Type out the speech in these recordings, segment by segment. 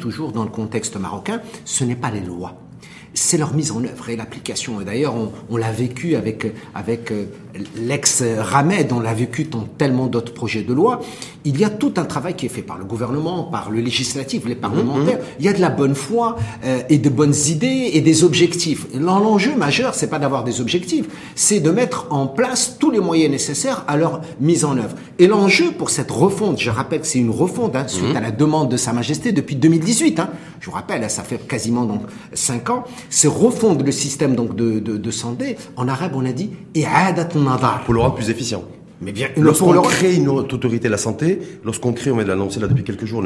toujours dans le contexte marocain, ce n'est pas les lois c'est leur mise en œuvre et l'application. Et d'ailleurs, on, on l'a vécu avec, avec euh, l'ex-Ramed, on l'a vécu dans tellement d'autres projets de loi. Il y a tout un travail qui est fait par le gouvernement, par le législatif, les parlementaires. Mhm. Il y a de la bonne foi euh, et de bonnes idées et des objectifs. L'enjeu majeur, c'est pas d'avoir des objectifs, c'est de mettre en place tous les moyens nécessaires à leur mise en œuvre. Et l'enjeu pour cette refonte, je rappelle que c'est une refonte hein, suite mhm. à la demande de Sa Majesté depuis 2018. Hein. Je vous rappelle, ça fait quasiment donc cinq ans c'est refondre le système donc de, de, de santé. En arabe, on a dit pour le rendre plus efficient. Mais bien, lorsqu'on crée une autorité de la santé, lorsqu'on crée, on vient de l'annoncer là depuis quelques jours,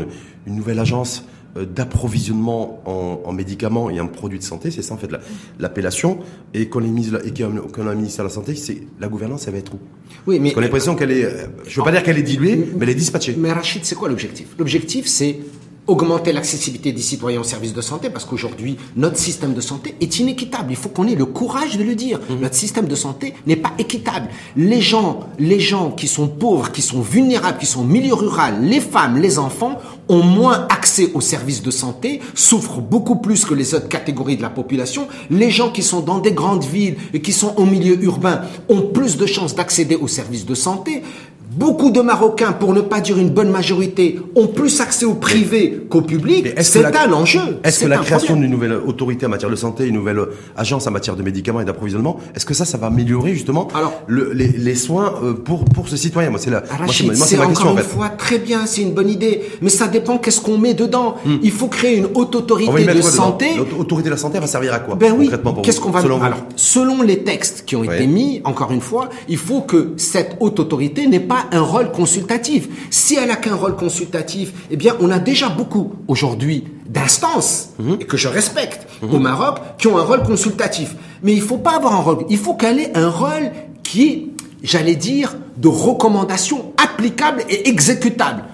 une, nouvelle agence euh, d'approvisionnement en, en, médicaments et en produits de santé, c'est ça en fait l'appellation, et qu'on a un ministère de la santé, c'est la gouvernance, elle va être où? Oui, mais on a l'impression qu'elle est, euh, je veux pas dire qu'elle est diluée, mais elle est dispatchée. Mais Rachid, c'est quoi l'objectif? L'objectif, c'est augmenter l'accessibilité des citoyens aux services de santé, parce qu'aujourd'hui, notre système de santé est inéquitable. Il faut qu'on ait le courage de le dire. Mhm. Notre système de santé n'est pas équitable. Les gens, les gens qui sont pauvres, qui sont vulnérables, qui sont au milieu rural, les femmes, les enfants, ont moins accès aux services de santé, souffrent beaucoup plus que les autres catégories de la population. Les gens qui sont dans des grandes villes et qui sont au milieu urbain ont plus de chances d'accéder aux services de santé. Beaucoup de Marocains, pour ne pas dire une bonne majorité, ont plus accès au privé qu'au public. C'est un enjeu. Est-ce que la création d'une nouvelle autorité en matière de santé, une nouvelle agence en matière de médicaments et d'approvisionnement, est-ce que ça, ça va améliorer justement le, les, les, soins euh, pour pour ce citoyen? Moi, c'est la, c'est encore une fois très bien, c'est une bonne idée, mais ça dépend qu'est-ce qu'on met dedans. Hmm. Il faut créer une haute autorité de santé. L'autorité de la santé va servir à quoi Ben oui. Qu'est-ce qu'on va selon Alors, selon les textes qui ont été mis, encore une fois, il faut que cette haute autorité n'ait pas un rôle consultatif. Si elle n'a qu'un rôle consultatif, eh bien, on a déjà beaucoup aujourd'hui d'instances, mhm. et que je respecte, mhm. au Maroc, qui ont un rôle consultatif. Mais il faut pas avoir un rôle, il faut qu'elle ait un rôle qui est, j'allais dire, de recommandation applicable et exécutable.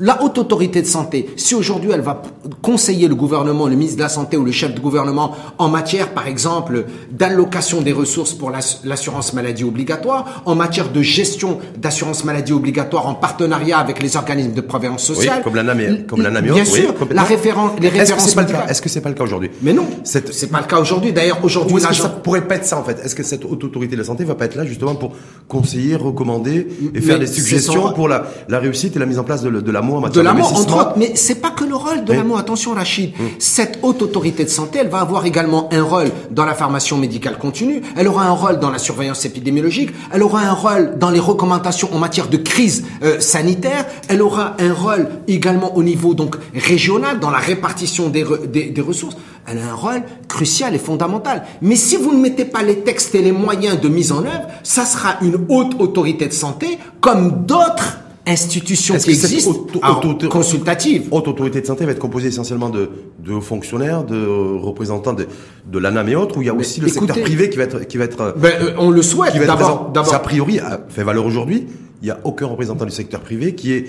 La haute autorité de santé, si aujourd'hui elle va conseiller le gouvernement, le ministre de la Santé ou le chef de gouvernement en matière, par exemple, d'allocation des ressources pour l'assurance maladie obligatoire, en matière de gestion d'assurance maladie obligatoire en partenariat avec les organismes de prévoyance sociale. Oui, comme l'ANAMI, comme l'ANAMI. Bien sûr, la référence, les références. Est-ce que c'est pas, le cas aujourd'hui? Mais non, c'est pas le cas aujourd'hui. D'ailleurs, aujourd'hui, ça pourrait pas être ça en fait? Est-ce que cette haute autorité de la santé va pas être là justement pour conseiller, recommander et faire des suggestions pour la, la réussite et la mise en place de, de la de l'amour, entre autres. Mais c'est pas que le rôle de l'amour. Attention, Rachid. Mm. Cette haute autorité de santé, elle va avoir également un rôle dans la formation médicale continue. Elle aura un rôle dans la surveillance épidémiologique. Elle aura un rôle dans les recommandations en matière de crise euh, sanitaire. Elle aura un rôle également au niveau donc régional dans la répartition des, des ressources. Elle a un rôle crucial et fondamental. Mais si vous ne mettez pas les textes et les moyens de mise en œuvre, ça sera une haute autorité de santé comme d'autres institution qui existe, auto, consultative. Haute autorité de santé va être composée essentiellement de, de fonctionnaires, de représentants de, de l'ANAM et autres, où il y a aussi le secteur privé qui va être... Qui va être ben, euh, on le souhaite, d'abord. A priori, fait valeur aujourd'hui, il n'y a aucun représentant du secteur privé qui est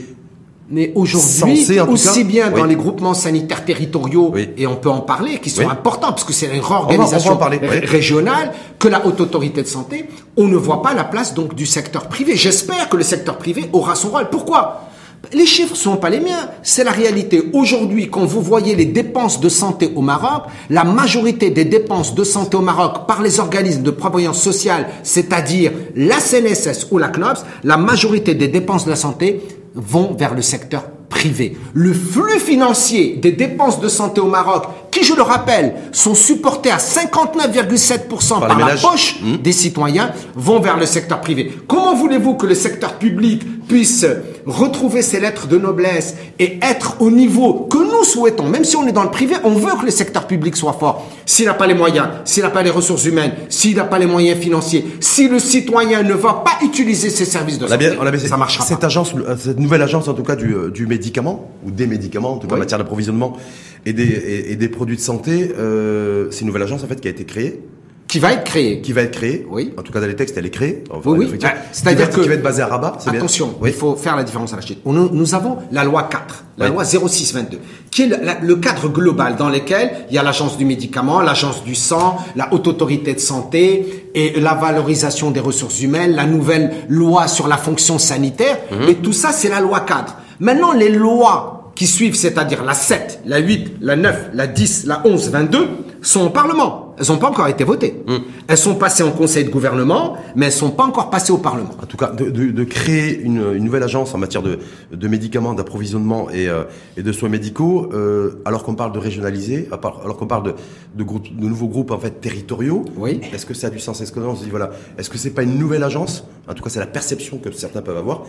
mais aujourd'hui, aussi bien dans les groupements sanitaires territoriaux, et on peut en parler, qui sont importants, parce que c'est une organisation régionale, que la haute autorité de santé, on ne voit pas la place donc du secteur privé. J'espère que le secteur privé aura son rôle. Pourquoi? Les chiffres ne sont pas les miens, c'est la réalité. Aujourd'hui, quand vous voyez les dépenses de santé au Maroc, la majorité des dépenses de santé au Maroc par les organismes de prévoyance sociale, c'est-à-dire la CNSS ou la CNOPS, la majorité des dépenses de la santé vont vers le secteur privé. Le flux financier des dépenses de santé au Maroc, qui, je le rappelle, sont supportés à 59,7% par, la poche hmm. des citoyens, vont vers le secteur privé. Comment voulez-vous que le secteur public puisse retrouver ses lettres de noblesse et être au niveau que nous souhaitons, même si on est dans le privé, on veut que le secteur public soit fort. S'il n'a pas les moyens, s'il n'a pas les ressources humaines, s'il n'a pas les moyens financiers, si le citoyen ne va pas utiliser ses services de santé, on a bien, ça marchera cette Agence, cette nouvelle agence en tout cas du, euh, du médicament, ou des médicaments, en tout cas en matière d'approvisionnement et des, et, des produits de santé, euh, c'est une nouvelle agence en fait qui a été créée qui va être créée. Qui va être créée. Oui. En tout cas, dans les textes, elle est créée. oui, oui. Ah, c'est-à-dire que. Qui va être basée à Rabat. Attention. Il faut faire la différence à la Chine. Nous, nous avons la loi 4, la loi 0622, qui est le, le, cadre global dans lequel il y a l'agence du médicament, l'agence du sang, la haute autorité de santé et la valorisation des ressources humaines, la nouvelle loi sur la fonction sanitaire. Mhm. Et tout ça, c'est la loi 4. Maintenant, les lois qui suivent, c'est-à-dire la 7, la 8, la 9, la 10, la 11, 22, sont au Parlement. Elles n'ont pas encore été votées. Hmm. Elles sont passées en Conseil de gouvernement, mais elles ne sont pas encore passées au Parlement. En tout cas, de, créer une, nouvelle agence en matière de, médicaments, d'approvisionnement et, euh, de soins médicaux, euh, alors qu'on parle de régionaliser, alors qu'on parle de, de, de, nouveaux groupes en fait territoriaux, oui. est-ce que ça a du sens? Est-ce que on se dit voilà, est-ce que c'est pas une nouvelle agence? En tout cas, c'est la perception que certains peuvent avoir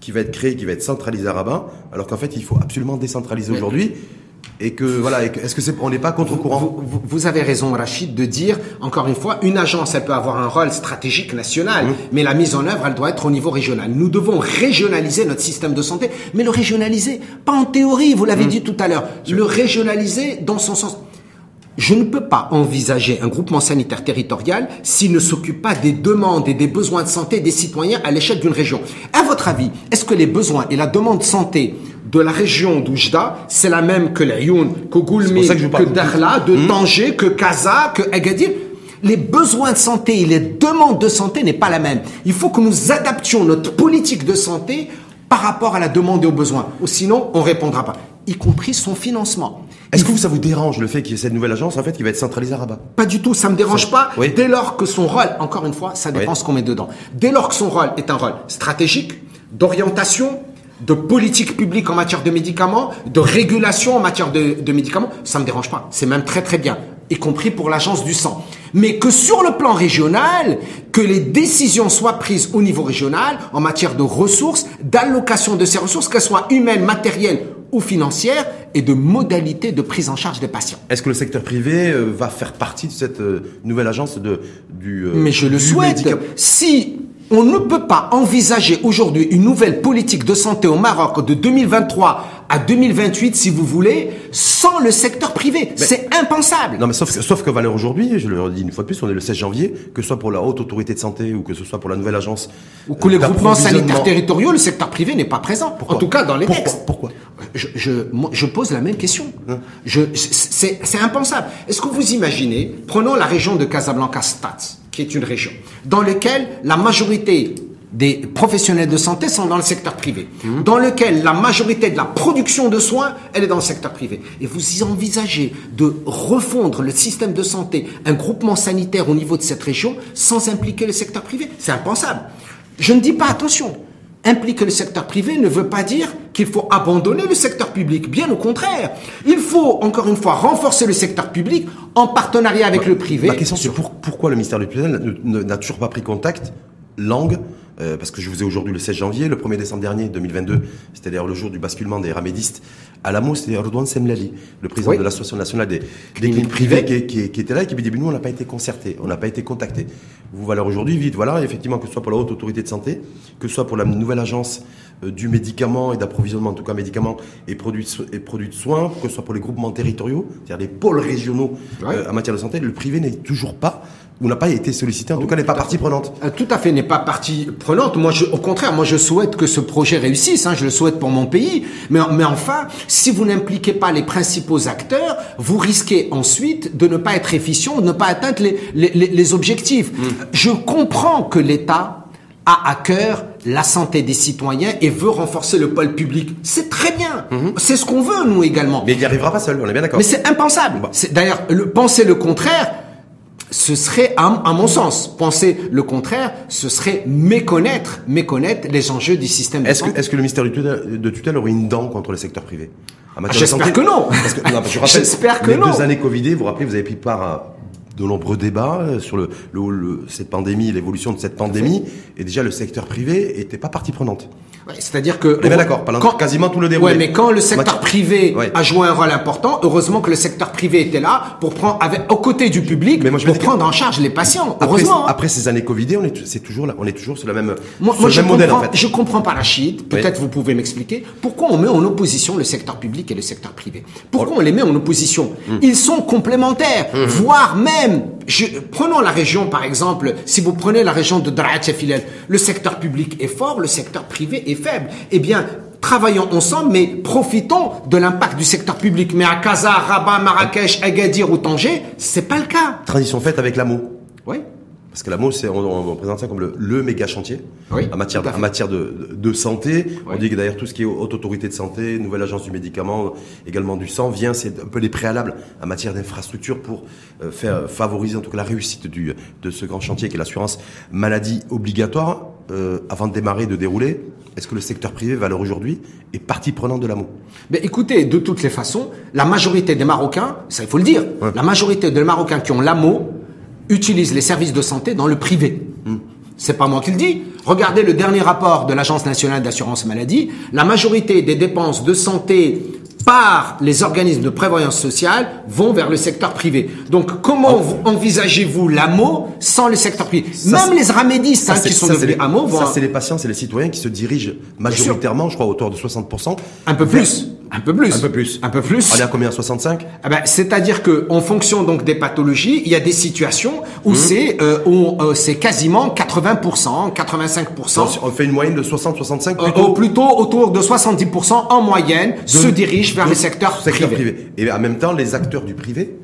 qui va être créée, qui va être centralisée à Rabat, alors qu'en fait, il faut absolument décentraliser aujourd'hui et que voilà, est-ce que c'est on n'est pas contre courant vous, avez raison, Rachid, de dire encore une fois, une agence, elle peut avoir un rôle stratégique national, mmh. mais la mise en œuvre, elle doit être au niveau régional. Nous devons régionaliser notre système de santé, mais le régionaliser, pas en théorie, vous l'avez mmh. dit tout à l'heure, le régionaliser dans son sens. Je ne peux pas envisager un groupement sanitaire territorial s'il ne s'occupe pas des demandes et des besoins de santé des citoyens à l'échelle d'une région. À votre avis, est-ce que les besoins et la demande de santé de la région d'Oujda, c'est la même que l'Ayoun, que Goulmi, que, que Dakhla, de hmm. Tanger, que Kaza, que Agadir. Les besoins de santé et les demandes de santé n'est pas la même. Il faut que nous adaptions notre politique de santé par rapport à la demande et aux besoins. Ou sinon, on répondra pas. Y compris son financement. Est-ce que vous, ça vous dérange le fait qu'il y ait cette nouvelle agence en fait qui va être centralisée à Rabat? Pas du tout, ça me dérange pas. Dès lors que son rôle, encore une fois, ça dépend ce qu'on met dedans. Dès lors que son rôle est un rôle stratégique, d'orientation, de politique publique en matière de médicaments, de régulation en matière de, médicaments, ça me dérange pas. C'est même très très bien, y compris pour l'agence du sang. Mais que sur le plan régional, que les décisions soient prises au niveau régional en matière de ressources, d'allocation de ces ressources, qu'elles soient humaines, matérielles ou financières, et de modalités de prise en charge des patients. Est-ce que le secteur privé euh, va faire partie de cette euh, nouvelle agence de, du... Euh, Mais je le souhaite. Si on ne peut pas envisager aujourd'hui une nouvelle politique de santé au Maroc de 2023 à 2028, si vous voulez, sans le secteur privé. C'est impensable. Non, mais sauf, sauf que Valeur aujourd'hui, je le dis une fois de plus, on est le 16 janvier, que ce soit pour la haute autorité de santé ou que ce soit pour la nouvelle agence. Ou que les groupements sanitaires territoriaux, le secteur privé n'est pas présent. en tout cas, dans les Pourquoi textes. Pourquoi je, je, je, pose la même question. Hein c'est impensable. Est-ce que vous imaginez, prenons la région de Casablanca-Stats, qui est une région, dans laquelle la majorité des professionnels de santé sont dans le secteur privé, mmh. dans lequel la majorité de la production de soins, elle est dans le secteur privé. Et vous y envisagez de refondre le système de santé, un groupement sanitaire au niveau de cette région, sans impliquer le secteur privé? C'est impensable. Je ne dis pas attention. Impliquer le secteur privé ne veut pas dire qu'il faut abandonner le secteur public. Bien au contraire. Il faut, encore une fois, renforcer le secteur public en partenariat avec le privé. Ma question, c'est pourquoi le ministère du Tutelle n'a toujours pas pris contact, langue, euh, parce que je vous ai aujourd'hui le 16 janvier, le 1er décembre dernier, 2022, c'est-à-dire le jour du basculement des ramédistes à l'AMO, c'était Redouane Semlali, le président de l'Association nationale des, cliniques privées, qui, était là et qui me dit, nous, on n'a pas été concerté, on n'a pas été contacté. Vous voilà aujourd'hui, vite, voilà, effectivement, que ce soit pour la haute autorité de santé, que ce soit pour la nouvelle agence du médicament et d'approvisionnement, en tout cas médicaments et produits, et produits de soins, que ce soit pour les groupements territoriaux, c'est-à-dire les pôles régionaux euh, en matière de santé, le privé n'est toujours pas ou n'a pas été sollicité, en tout cas n'est pas partie prenante. Euh, tout à fait, n'est pas partie prenante. Moi, je, au contraire, moi je souhaite que ce projet réussisse. Hein, je le souhaite pour mon pays. Mais, mais enfin, si vous n'impliquez pas les principaux acteurs, vous risquez ensuite de ne pas être efficient, de ne pas atteindre les, les, les objectifs. Mm. Je comprends que l'État a à cœur la santé des citoyens et veut renforcer le pôle public. C'est très bien. Mm-hmm. C'est ce qu'on veut, nous également. Mais il n'y arrivera pas seul, on est bien d'accord. Mais c'est impensable. D'ailleurs, penser le contraire, ce serait, à, mon sens, penser le contraire, ce serait méconnaître, méconnaître les enjeux du système de est-ce Que, est-ce que le ministère de tutelle, aurait une dent contre le secteur privé? J'espère que non. J'espère que non. Les deux années Covid, vous vous rappelez, vous avez pris part à de nombreux débats euh, sur le, le, cette pandémie, l'évolution de cette pandémie, et déjà le secteur privé était pas partie prenante. C'est-à-dire que on d'accord, quasiment tout le déroulé. Ouais, mais quand le secteur privé a joué un rôle important, heureusement que le secteur privé était là pour prendre avec aux côtés du public mais moi, je pour prendre en charge les patients. Heureusement. Hein. Après, ces années Covid, on est c'est toujours là, on est toujours sur la même moi, sur je même modèle en fait. Je comprends pas la. Peut-être vous pouvez m'expliquer pourquoi on met en opposition le secteur public et le secteur privé. Pourquoi oh. on les met en opposition? Hmm. Ils sont complémentaires, hmm. voire même je, prenons la région, par exemple, si vous prenez la région de Daraat le secteur public est fort, le secteur privé est faible. Eh bien, travaillons ensemble, mais profitons de l'impact du secteur public. Mais à Casa, Rabat, Marrakech, Agadir ou Tanger, c'est pas le cas. Tradition faite avec l'amour. Oui. parce que la MO, c'est, on, présente ça comme le, méga chantier en matière, de, en matière de, de, santé. On dit que d'ailleurs tout ce qui est haute autorité de santé, nouvelle agence du médicament, également du sang, vient, c'est un peu les préalables en matière d'infrastructure pour euh, faire favoriser en tout cas la réussite du, de ce grand chantier qui est l'assurance maladie obligatoire. Euh, avant de démarrer, de dérouler, est-ce que le secteur privé, valeur aujourd'hui, est partie prenante de l'AMO Mais écoutez, de toutes les façons, la majorité des Marocains, ça il faut le dire, la majorité des Marocains qui ont l'AMO utilisent les services de santé dans le privé. Hmm. C'est pas moi qui le dis. Regardez le dernier rapport de l'Agence nationale d'assurance maladie. La majorité des dépenses de santé par les organismes de prévoyance sociale vont vers le secteur privé. Donc, comment envisagez-vous l'AMO sans le secteur privé? Même les ramédistes hein, qui sont devenus AMO vont... Ça, c'est les patients, c'est les citoyens qui se dirigent majoritairement, je crois, autour de 60%. Un peu plus. Un peu plus. Un peu plus. Un peu plus. On est à combien 65 ah ben, C'est-à-dire que en fonction donc des pathologies, il y a des situations où mmh. c'est euh, euh, c'est quasiment 80%, 85%. on fait une moyenne de 60-65 euh, plutôt. plutôt autour de 70% en moyenne se dirigent vers le secteur, secteur privé. Et en même temps, les acteurs du privé,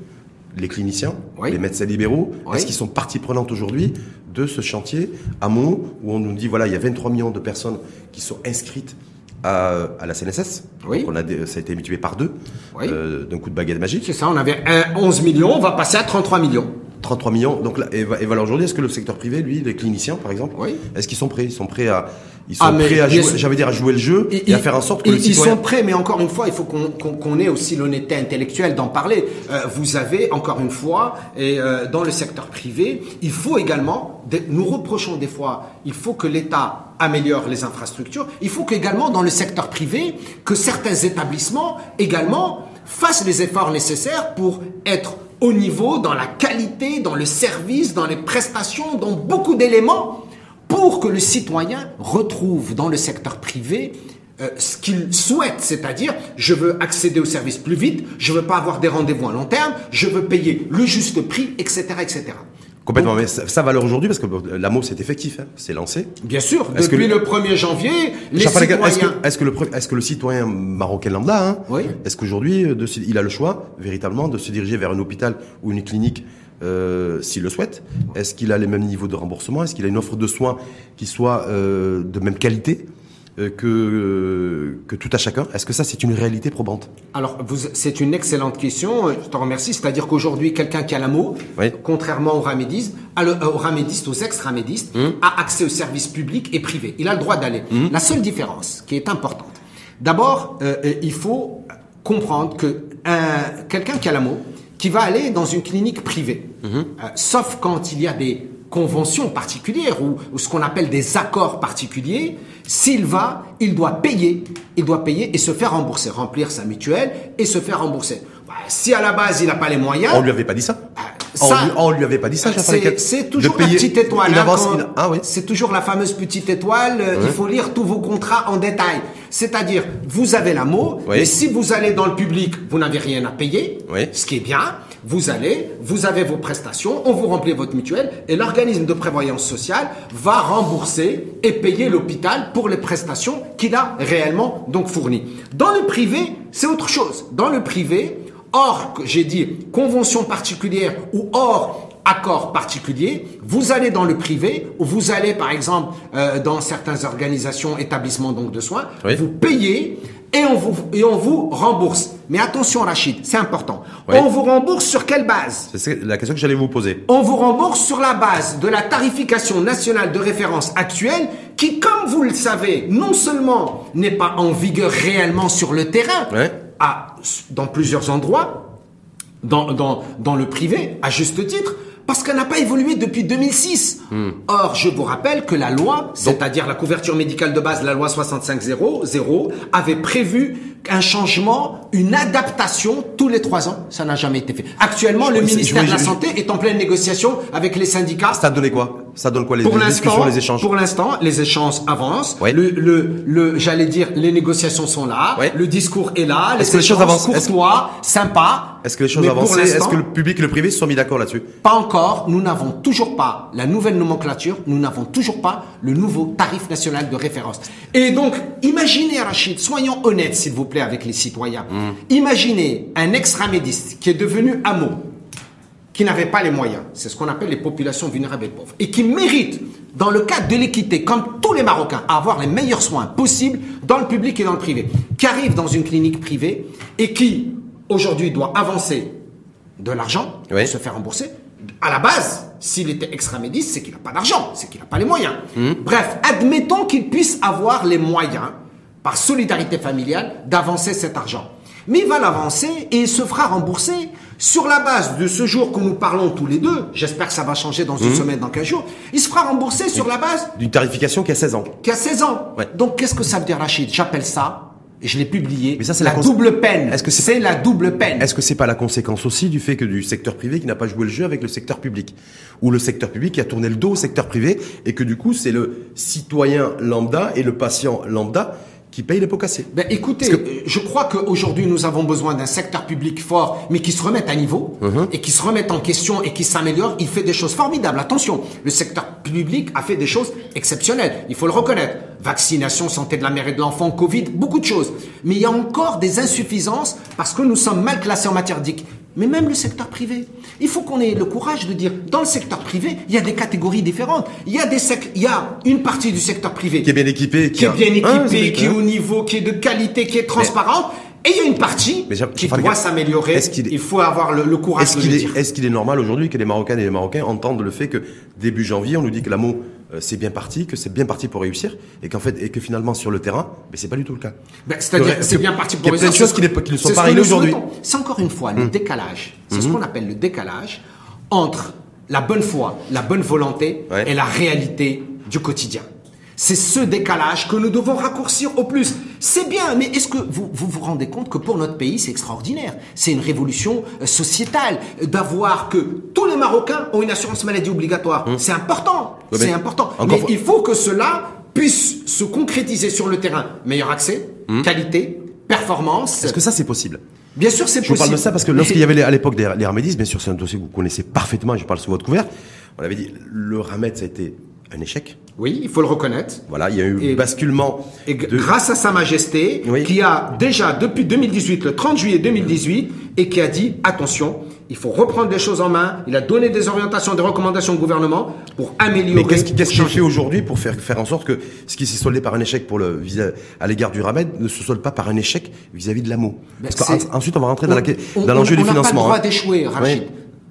les cliniciens, les médecins libéraux, est-ce qu'ils sont partie prenante aujourd'hui de ce chantier à Mont où on nous dit voilà il y a 23 millions de personnes qui sont inscrites à, la CNSS. Oui. On a, ça a été mutué par deux euh, d'un coup de baguette magique. C'est ça, on avait 11 millions, on va passer à 33 millions. 33 millions. Donc là, et, voilà aujourd'hui, est-ce que le secteur privé, lui, les cliniciens par exemple, oui. est-ce qu'ils sont prêts? Ils sont prêts à, ils sont ah, prêts à jouer, j'avais dire à jouer le jeu et, à faire en sorte que le citoyen... Ils sont prêts, mais encore une fois, il faut qu'on ait aussi l'honnêteté intellectuelle d'en parler. Euh, vous avez encore une fois, et euh, dans le secteur privé, il faut également, nous reprochons des fois, il faut que l'État améliore les infrastructures. Il faut qu'également dans le secteur privé, que certains établissements également fassent les efforts nécessaires pour être au niveau dans la qualité, dans le service, dans les prestations, dans beaucoup d'éléments pour que le citoyen retrouve dans le secteur privé euh, ce qu'il souhaite, c'est-à-dire je veux accéder au service plus vite, je veux pas avoir des rendez-vous à long terme, je veux payer le juste prix, etc., etc. Complètement, mais ça, ça valeur aujourd'hui parce que l'amour c'est effectif, hein, c'est lancé. Bien sûr, depuis le, 1er janvier, les citoyens... Est-ce que, le, est-ce que le citoyen marocain lambda, hein, oui. est-ce qu'aujourd'hui euh, il a le choix véritablement de se diriger vers un hôpital ou une clinique euh, s'il le souhaite? Est-ce qu'il a les mêmes niveaux de remboursement? Est-ce qu'il a une offre de soins qui soit euh, de même qualité? Que, que tout à chacun Est-ce que ça, c'est une réalité probante? Alors, c'est une excellente question. Je te remercie. C'est-à-dire qu'aujourd'hui, quelqu'un qui a l'amour, contrairement aux ramédistes, aux ramédistes, aux ex-ramédistes, hum. a accès aux services publics et privés. Il a le droit d'aller. Hum. La seule différence qui est importante, d'abord, euh, euh, il faut comprendre que quelqu'un qui a l'amour, qui va aller dans une clinique privée, hum. sauf quand il y a des conventions particulières ou, ce qu'on appelle des accords particuliers, s'il va, il doit payer, il doit payer et se faire rembourser, remplir sa mutuelle et se faire rembourser. Bah, si à la base il n'a pas les moyens, on lui avait pas dit ça. Bah, on, lui, lui avait pas dit ça. C'est toujours la petite étoile. Hein, ah oui. C'est toujours la fameuse petite étoile. Euh, il faut lire tous vos contrats en détail. C'est-à-dire, vous avez la mot, et si vous allez dans le public, vous n'avez rien à payer, ce qui est bien. Vous allez, vous avez vos prestations, on vous remplit votre mutuelle et l'organisme de prévoyance sociale va rembourser et payer l'hôpital pour les prestations qu'il a réellement donc fournies. Dans le privé, c'est autre chose. Dans le privé, hors, j'ai dit, convention particulière ou hors accord particulier, vous allez dans le privé ou vous allez par exemple euh, dans certaines organisations, établissements donc de soins, vous payez et on vous et on vous rembourse. Mais attention Rachid, c'est important. On vous rembourse sur quelle base? C'est la question que j'allais vous poser. On vous rembourse sur la base de la tarification nationale de référence actuelle qui comme vous le savez, non seulement n'est pas en vigueur réellement sur le terrain, à, dans plusieurs endroits, dans, dans, dans le privé, à juste titre, parce qu'elle n'a pas évolué depuis 2006. Hmm. Or, je vous rappelle que la loi, c'est-à-dire la couverture médicale de base, la loi 65.0, avait prévu un changement, une adaptation tous les trois ans. Ça n'a jamais été fait. Actuellement, le ministère de la Santé est en pleine négociation avec les syndicats. Ça donne quoi Ça donne quoi les, pour discussions, les échanges Pour l'instant, les échanges avancent. Le, le, le j'allais dire, les négociations sont là. Le discours est là. Est-ce que les choses avancent courtois, sympa. Est-ce que les choses avancent Est-ce que le public et le privé se sont mis d'accord là-dessus Pas encore. Nous n'avons toujours pas la nouvelle nomenclature. Nous n'avons toujours pas le nouveau tarif national de référence. Et donc, imaginez, Rachid, soyons honnêtes, s'il vous plaît, avec les citoyens. Mm. Imaginez un ex-ramédiste qui est devenu AMO qui n'avaient pas les moyens, c'est ce qu'on appelle les populations vulnérables et pauvres, et qui méritent, dans le cadre de l'équité, comme tous les Marocains, à avoir les meilleurs soins possibles dans le public et dans le privé, qui arrivent dans une clinique privée et qui, aujourd'hui, doit avancer de l'argent pour se faire rembourser, à la base, s'il était extramédis, c'est qu'il n'a pas d'argent, c'est qu'il n'a pas les moyens. Mmh. Bref, admettons qu'il puisse avoir les moyens, par solidarité familiale, d'avancer cet argent. Mais il va l'avancer et il se fera rembourser sur la base de ce jour que nous parlons tous les deux. J'espère que ça va changer dans une mmh. semaine, dans 15 jours. Il se fera rembourser sur la base... D'une tarification qui a 16 ans. Qui a 16 ans. Donc qu'est-ce que ça veut dire, Rachid? J'appelle ça je l'ai publié. Mais ça, c'est la, double peine. Est-ce que c'est la double peine Est-ce que c'est pas la conséquence aussi du fait que du secteur privé qui n'a pas joué le jeu avec le secteur public, ou le secteur public qui a tourné le dos au secteur privé et que du coup c'est le citoyen lambda et le patient lambda qui paye les pots cassés. Ben, écoutez, je crois qu'aujourd'hui nous avons besoin d'un secteur public fort, mais qui se remette à niveau uh-huh. et qui se remette en question et qui s'améliore. Il fait des choses formidables. Attention, le secteur public a fait des choses exceptionnelles. Il faut le reconnaître. Vaccination, santé de la mère et de l'enfant, Covid, beaucoup de choses. Mais il y a encore des insuffisances parce que nous sommes mal classés en matière mais même le secteur privé. Il faut qu'on ait le courage de dire, dans le secteur privé, il y a des catégories différentes. Il y a, des il y a une partie du secteur privé qui est bien équipée, qui, est bien équipée, qui est au niveau, qui est de qualité, qui est transparente. Et il y a une partie qui doit s'améliorer. Il faut avoir le, courage de le dire. Est-ce qu'il est normal aujourd'hui que les Marocaines et les Marocains entendent le fait que début janvier, on nous dit que l'amour euh, c'est bien parti, que c'est bien parti pour réussir, et qu'en fait, et que finalement sur le terrain, mais c'est pas du tout le cas. Ben, C'est-à-dire c'est bien parti pour réussir. Il y a plein de choses qui, ne sont pas aujourd'hui. C'est encore une fois le hum. décalage. C'est ce hum. qu'on appelle le décalage entre la bonne foi, la bonne volonté et la réalité du quotidien. C'est ce décalage que nous devons raccourcir au plus. C'est bien, mais est-ce que vous, vous, rendez compte que pour notre pays, c'est extraordinaire? C'est une révolution euh, sociétale d'avoir que tous les Marocains ont une assurance maladie obligatoire. Hum. C'est important, c'est important. Mais il faut que cela puisse se concrétiser sur le terrain. Meilleur accès, hum. qualité, performance. Est-ce que ça, c'est possible? Bien sûr, c'est possible. Je vous parle de ça parce que lorsqu'il y avait à l'époque les, les bien sûr, c'est un dossier que vous connaissez parfaitement, je parle sous votre couvert. On avait dit, le Ramed, ça a été un échec. Oui, il faut le reconnaître. Voilà, il y a eu un basculement. Et grâce à Sa Majesté, qui a déjà depuis 2018, le 30 juillet 2018, et qui a dit attention, il faut reprendre les choses en main. Il a donné des orientations, des recommandations au gouvernement pour améliorer. Mais qu'est-ce qu'il fait aujourd'hui pour faire, faire en sorte que ce qui s'est soldé par un échec pour le, à l'égard du Ramed ne se solde pas par un échec vis-à-vis de l'amour ben, Parce qu'ensuite, on va rentrer dans l'enjeu du financement. On n'a pas le droit hein. d'échouer, Rachid.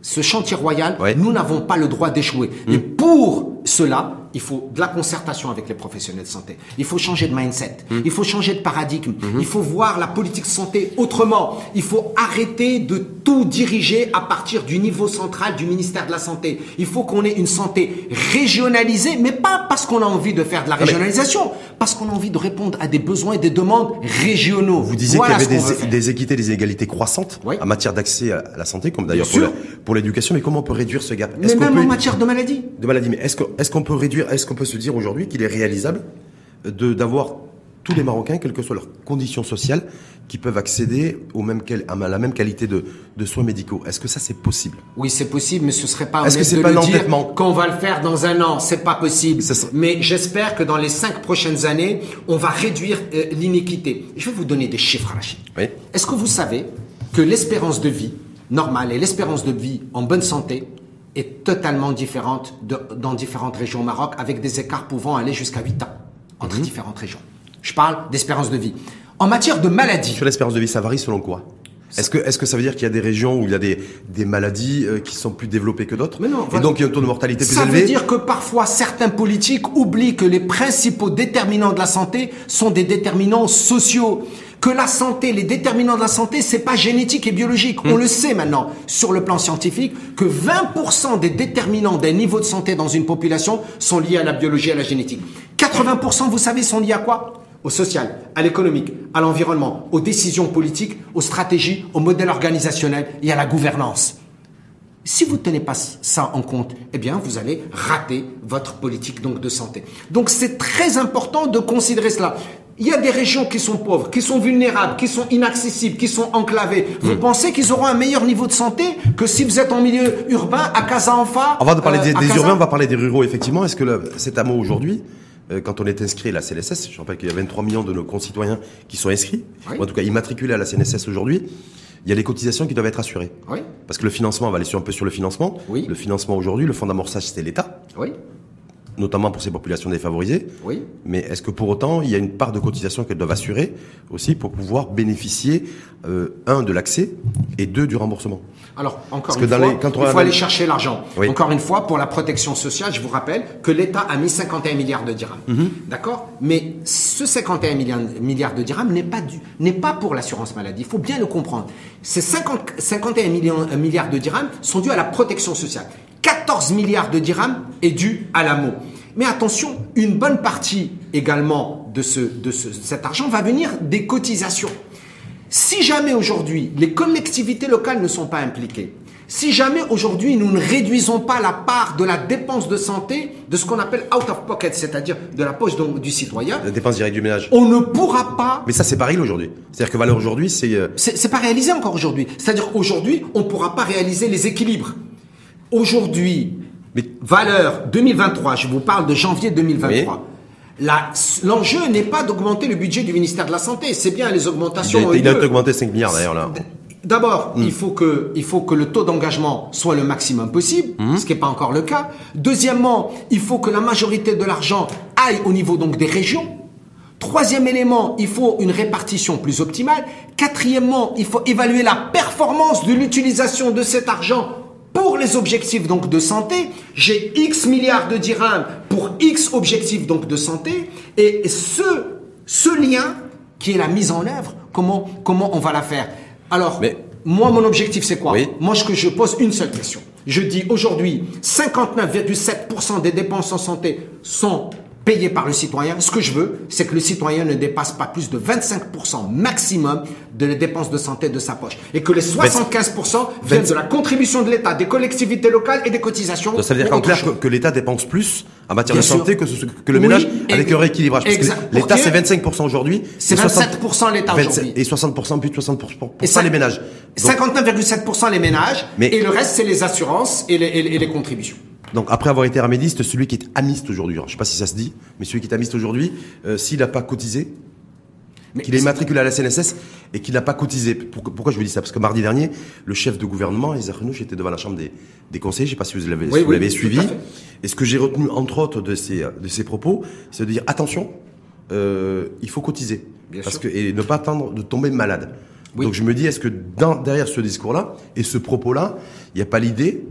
Ce chantier royal, nous n'avons pas le droit d'échouer. Et hmm. Pour cela, il faut de la concertation avec les professionnels de santé. Il faut changer de mindset. Mmh. Il faut changer de paradigme. Mmh. Il faut voir la politique de santé autrement. Il faut arrêter de tout diriger à partir du niveau central du ministère de la Santé. Il faut qu'on ait une santé régionalisée, mais pas parce qu'on a envie de faire de la ah, régionalisation, parce qu'on a envie de répondre à des besoins et des demandes régionaux. Vous disiez qu'il y avait des, des, équités, des inégalités croissantes en matière d'accès à la santé, comme d'ailleurs pour l'éducation. Mais comment on peut réduire ce gap? Mais même en matière de maladie. De maladie. Mais est-ce qu'on peut réduire est-ce qu'on peut se dire aujourd'hui qu'il est réalisable d'avoir tous les Marocains, quelles que soient leurs conditions sociales, qui peuvent accéder au même, à la même qualité de, soins médicaux? Est-ce que ça c'est possible? Oui, c'est possible, mais ce serait pas Est-ce que c'est pas l'entêtement? qu'on va le faire dans un an C'est pas possible. Mais j'espère que dans les cinq prochaines années, on va réduire euh, l'inéquité. Je vais vous donner des chiffres, Rachid. Oui. Est-ce que vous savez que l'espérance de vie normale et l'espérance de vie en bonne santé est totalement différente dans différentes régions au Maroc, avec des écarts pouvant aller jusqu'à 8 ans entre mhm. différentes régions. Je parle d'espérance de vie. En matière de maladies. Sur l'espérance de vie, ça varie selon quoi? Est-ce que, est-ce que ça veut dire qu'il y a des régions où il y a des, des maladies euh, qui sont plus développées que d'autres? Non. Et donc il y a un taux de mortalité plus élevé Ça veut dire que parfois certains politiques oublient que les principaux déterminants de la santé sont des déterminants sociaux que la santé, les déterminants de la santé, c'est pas génétique et biologique. On hmm. le sait maintenant sur le plan scientifique que 20% des déterminants des niveaux de santé dans une population sont liés à la biologie et à la génétique. 80%, vous savez, sont liés à quoi? Au social, à l'économique, à l'environnement, aux décisions politiques, aux stratégies, au modèle organisationnel et à la gouvernance. Si vous ne tenez pas ça en compte, eh bien, vous allez rater votre politique donc de santé. Donc, c'est très important de considérer cela. Il y a des régions qui sont pauvres, qui sont vulnérables, qui sont inaccessibles, qui sont enclavées. Vous hmm. pensez qu'ils auront un meilleur niveau de santé que si vous êtes en milieu urbain, à Casa-Enfa Avant de parler des, euh, urbains, on va parler des ruraux, effectivement. Est-ce que cet amour aujourd'hui, euh, quand on est inscrit à la CNSS, je rappelle qu'il y a 23 millions de nos concitoyens qui sont inscrits, en tout cas immatriculés à la CNSS aujourd'hui, il y a les cotisations qui doivent être assurées. Oui. Parce que le financement, on va aller sur un peu sur le financement. Oui. Le financement aujourd'hui, le fonds d'amorçage, c'était l'État. Oui notamment pour ces populations défavorisées. Oui. Mais est-ce que pour autant, il y a une part de cotisation qu'elles doivent assurer aussi pour pouvoir bénéficier, euh, un, de l'accès et deux, du remboursement? Alors, encore une fois, quand on il faut aller chercher l'argent. Encore une fois, pour la protection sociale, je vous rappelle que l'État a mis 51 milliards de dirhams. Mhm. D'accord? Mais ce 51 milliards de dirhams n'est pas, n'est pas pour l'assurance maladie. Il faut bien le comprendre. Ces 50, 51 millions, euh, milliards de dirhams sont dus à la protection sociale. 14 milliards de dirhams est dû à l'AMO. Mais attention, une bonne partie également de, ce, de cet argent va venir des cotisations. Si jamais aujourd'hui les collectivités locales ne sont pas impliquées, si jamais aujourd'hui nous ne réduisons pas la part de la dépense de santé de ce qu'on appelle out of pocket, c'est-à-dire de la poche du citoyen, la dépense directe du ménage, on ne pourra pas. Mais ça c'est pas réel aujourd'hui. C'est-à-dire que valeur aujourd'hui c'est. Euh, c'est pas réalisé encore aujourd'hui. C'est-à-dire aujourd'hui on ne pourra pas réaliser les équilibres. Aujourd'hui, valeur 2023, je vous parle de janvier 2023. L'enjeu n'est pas d'augmenter le budget du ministère de la Santé, c'est bien les augmentations. Il a, augmenté 5 milliards d'ailleurs là. D'abord, hmm. il, faut que, il faut que le taux d'engagement soit le maximum possible, hmm. ce qui n'est pas encore le cas. Deuxièmement, il faut que la majorité de l'argent aille au niveau donc des régions. Troisième élément, il faut une répartition plus optimale. Quatrièmement, il faut évaluer la performance de l'utilisation de cet argent pour les objectifs donc de santé, j'ai X milliards de dirhams pour X objectifs donc de santé, et ce, ce lien qui est la mise en œuvre, comment, comment on va la faire? Alors, Mais... moi, mon objectif, c'est quoi? Moi, que je pose une seule question. Je dis aujourd'hui, 59,7% des dépenses en santé sont payé par le citoyen. Ce que je veux, c'est que le citoyen ne dépasse pas plus de 25% maximum de les dépenses de santé de sa poche. Et que les 75% viennent de la contribution de l'État, des collectivités locales et des cotisations. Donc ça veut dire qu'en clair que, l'État dépense plus en matière de santé que, que, le ménage avec un rééquilibrage. L'État c'est 25% aujourd'hui. C'est 27% l'État aujourd'hui. Et 60% plus de 60% pour ça, les ménages. 59,7% les ménages. et le reste c'est les assurances et les, et les contributions. Donc après avoir été amédiste, celui qui est amiste aujourd'hui, je ne sais pas si ça se dit, mais celui qui est amiste aujourd'hui, euh, s'il n'a pas cotisé, qu'il est immatriculé à la CNSS et qu'il n'a pas cotisé. Pourquoi, je vous dis ça? Parce que mardi dernier, le chef de gouvernement, Isaac Renouch, était devant la Chambre des, des conseillers, je ne sais pas si vous l'avez suivi. Et ce que j'ai retenu, entre autres, de ces, de ces propos, c'est de dire, attention, euh, il faut cotiser. parce que, et ne pas attendre de tomber malade. Donc je me dis, est-ce que dans, derrière ce discours-là et ce propos-là, il n'y a pas l'idée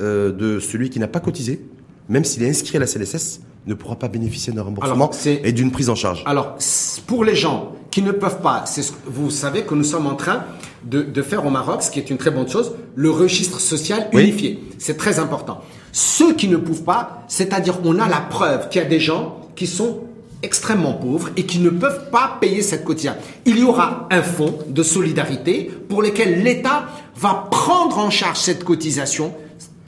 euh, de celui qui n'a pas cotisé, même s'il est inscrit à la CLSS, ne pourra pas bénéficier d'un remboursement et d'une prise en charge. Alors, pour les gens qui ne peuvent pas, vous savez que nous sommes en train de, faire au Maroc, ce qui est une très bonne chose, le registre social unifié. C'est très important. Ceux qui ne peuvent pas, c'est-à-dire on a la preuve qu'il y a des gens qui sont extrêmement pauvres et qui ne peuvent pas payer cette cotisation. Il y aura un fonds de solidarité pour lequel l'État va prendre en charge cette cotisation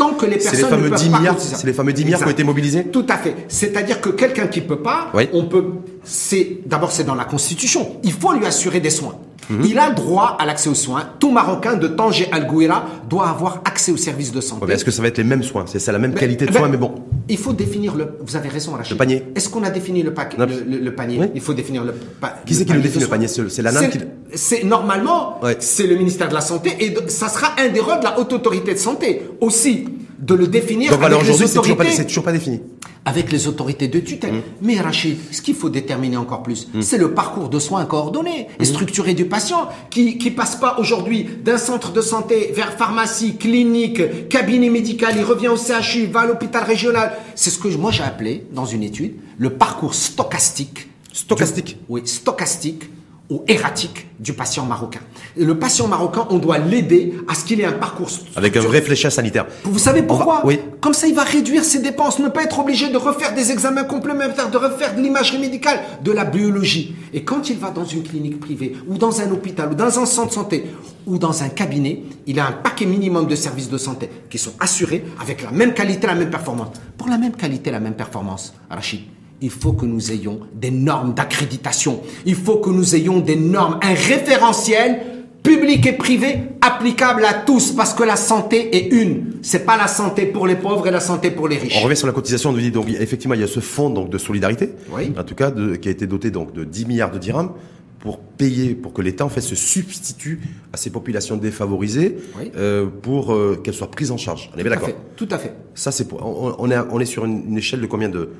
tant que les personnes les ne peuvent 10 milliards, C'est les fameux 10 milliards qui ont été mobilisés Tout à fait. C'est-à-dire que quelqu'un qui peut pas, on peut. C'est d'abord c'est dans la Constitution. Il faut lui assurer des soins. Mhm. Il a droit à l'accès aux soins. Tout Marocain de Tanger Al Gouira doit avoir accès aux services de santé. Est-ce que ça va être les mêmes soins? C'est la même qualité de soins, mais bon. Il faut définir le. Vous avez raison, Rachid. Le panier. Est-ce qu'on a défini le, panier? Il faut définir le. panier. qui c'est qui le définit le panier? C'est la qui. C'est normalement, c'est le ministère de la santé et ça sera un des rôles de la haute autorité de santé aussi de le définir Donc, avec les autorités. C'est toujours, pas défini. Avec les autorités de tutelle. Mmh. Mais Rachid, ce qu'il faut déterminer encore plus, mmh. c'est le parcours de soins coordonné et mmh. structuré du patient qui qui passe pas aujourd'hui d'un centre de santé vers pharmacie, clinique, cabinet médical, il revient au CHU, va à l'hôpital régional. C'est ce que moi j'ai appelé dans une étude le parcours stochastique. Stochastique. oui, stochastique ou erratique du patient marocain. Le patient marocain, on doit l'aider à ce qu'il ait un parcours avec un vrai fléchage sanitaire. Vous savez pourquoi Oui. Comme ça, il va réduire ses dépenses, ne pas être obligé de refaire des examens complémentaires, de refaire de l'imagerie médicale, de la biologie. Et quand il va dans une clinique privée ou dans un hôpital ou dans un centre de santé ou dans un cabinet, il a un paquet minimum de services de santé qui sont assurés avec la même qualité, la même performance. Pour la même qualité, la même performance, Rachid, il faut que nous ayons des normes d'accréditation. Il faut que nous ayons des normes, un référentiel public et privé applicable à tous parce que la santé est une. C'est pas la santé pour les pauvres et la santé pour les riches. On revient sur la cotisation. Donc effectivement, il y a ce fonds donc de solidarité, en tout cas, de, qui a été doté donc de 10 milliards de dirhams pour payer, pour que l'État en fait se substitue à ces populations défavorisées euh, pour euh, qu'elles soient prises en charge. On est bien d'accord Tout à fait. Ça c'est pour, on, est on est sur une, échelle de combien de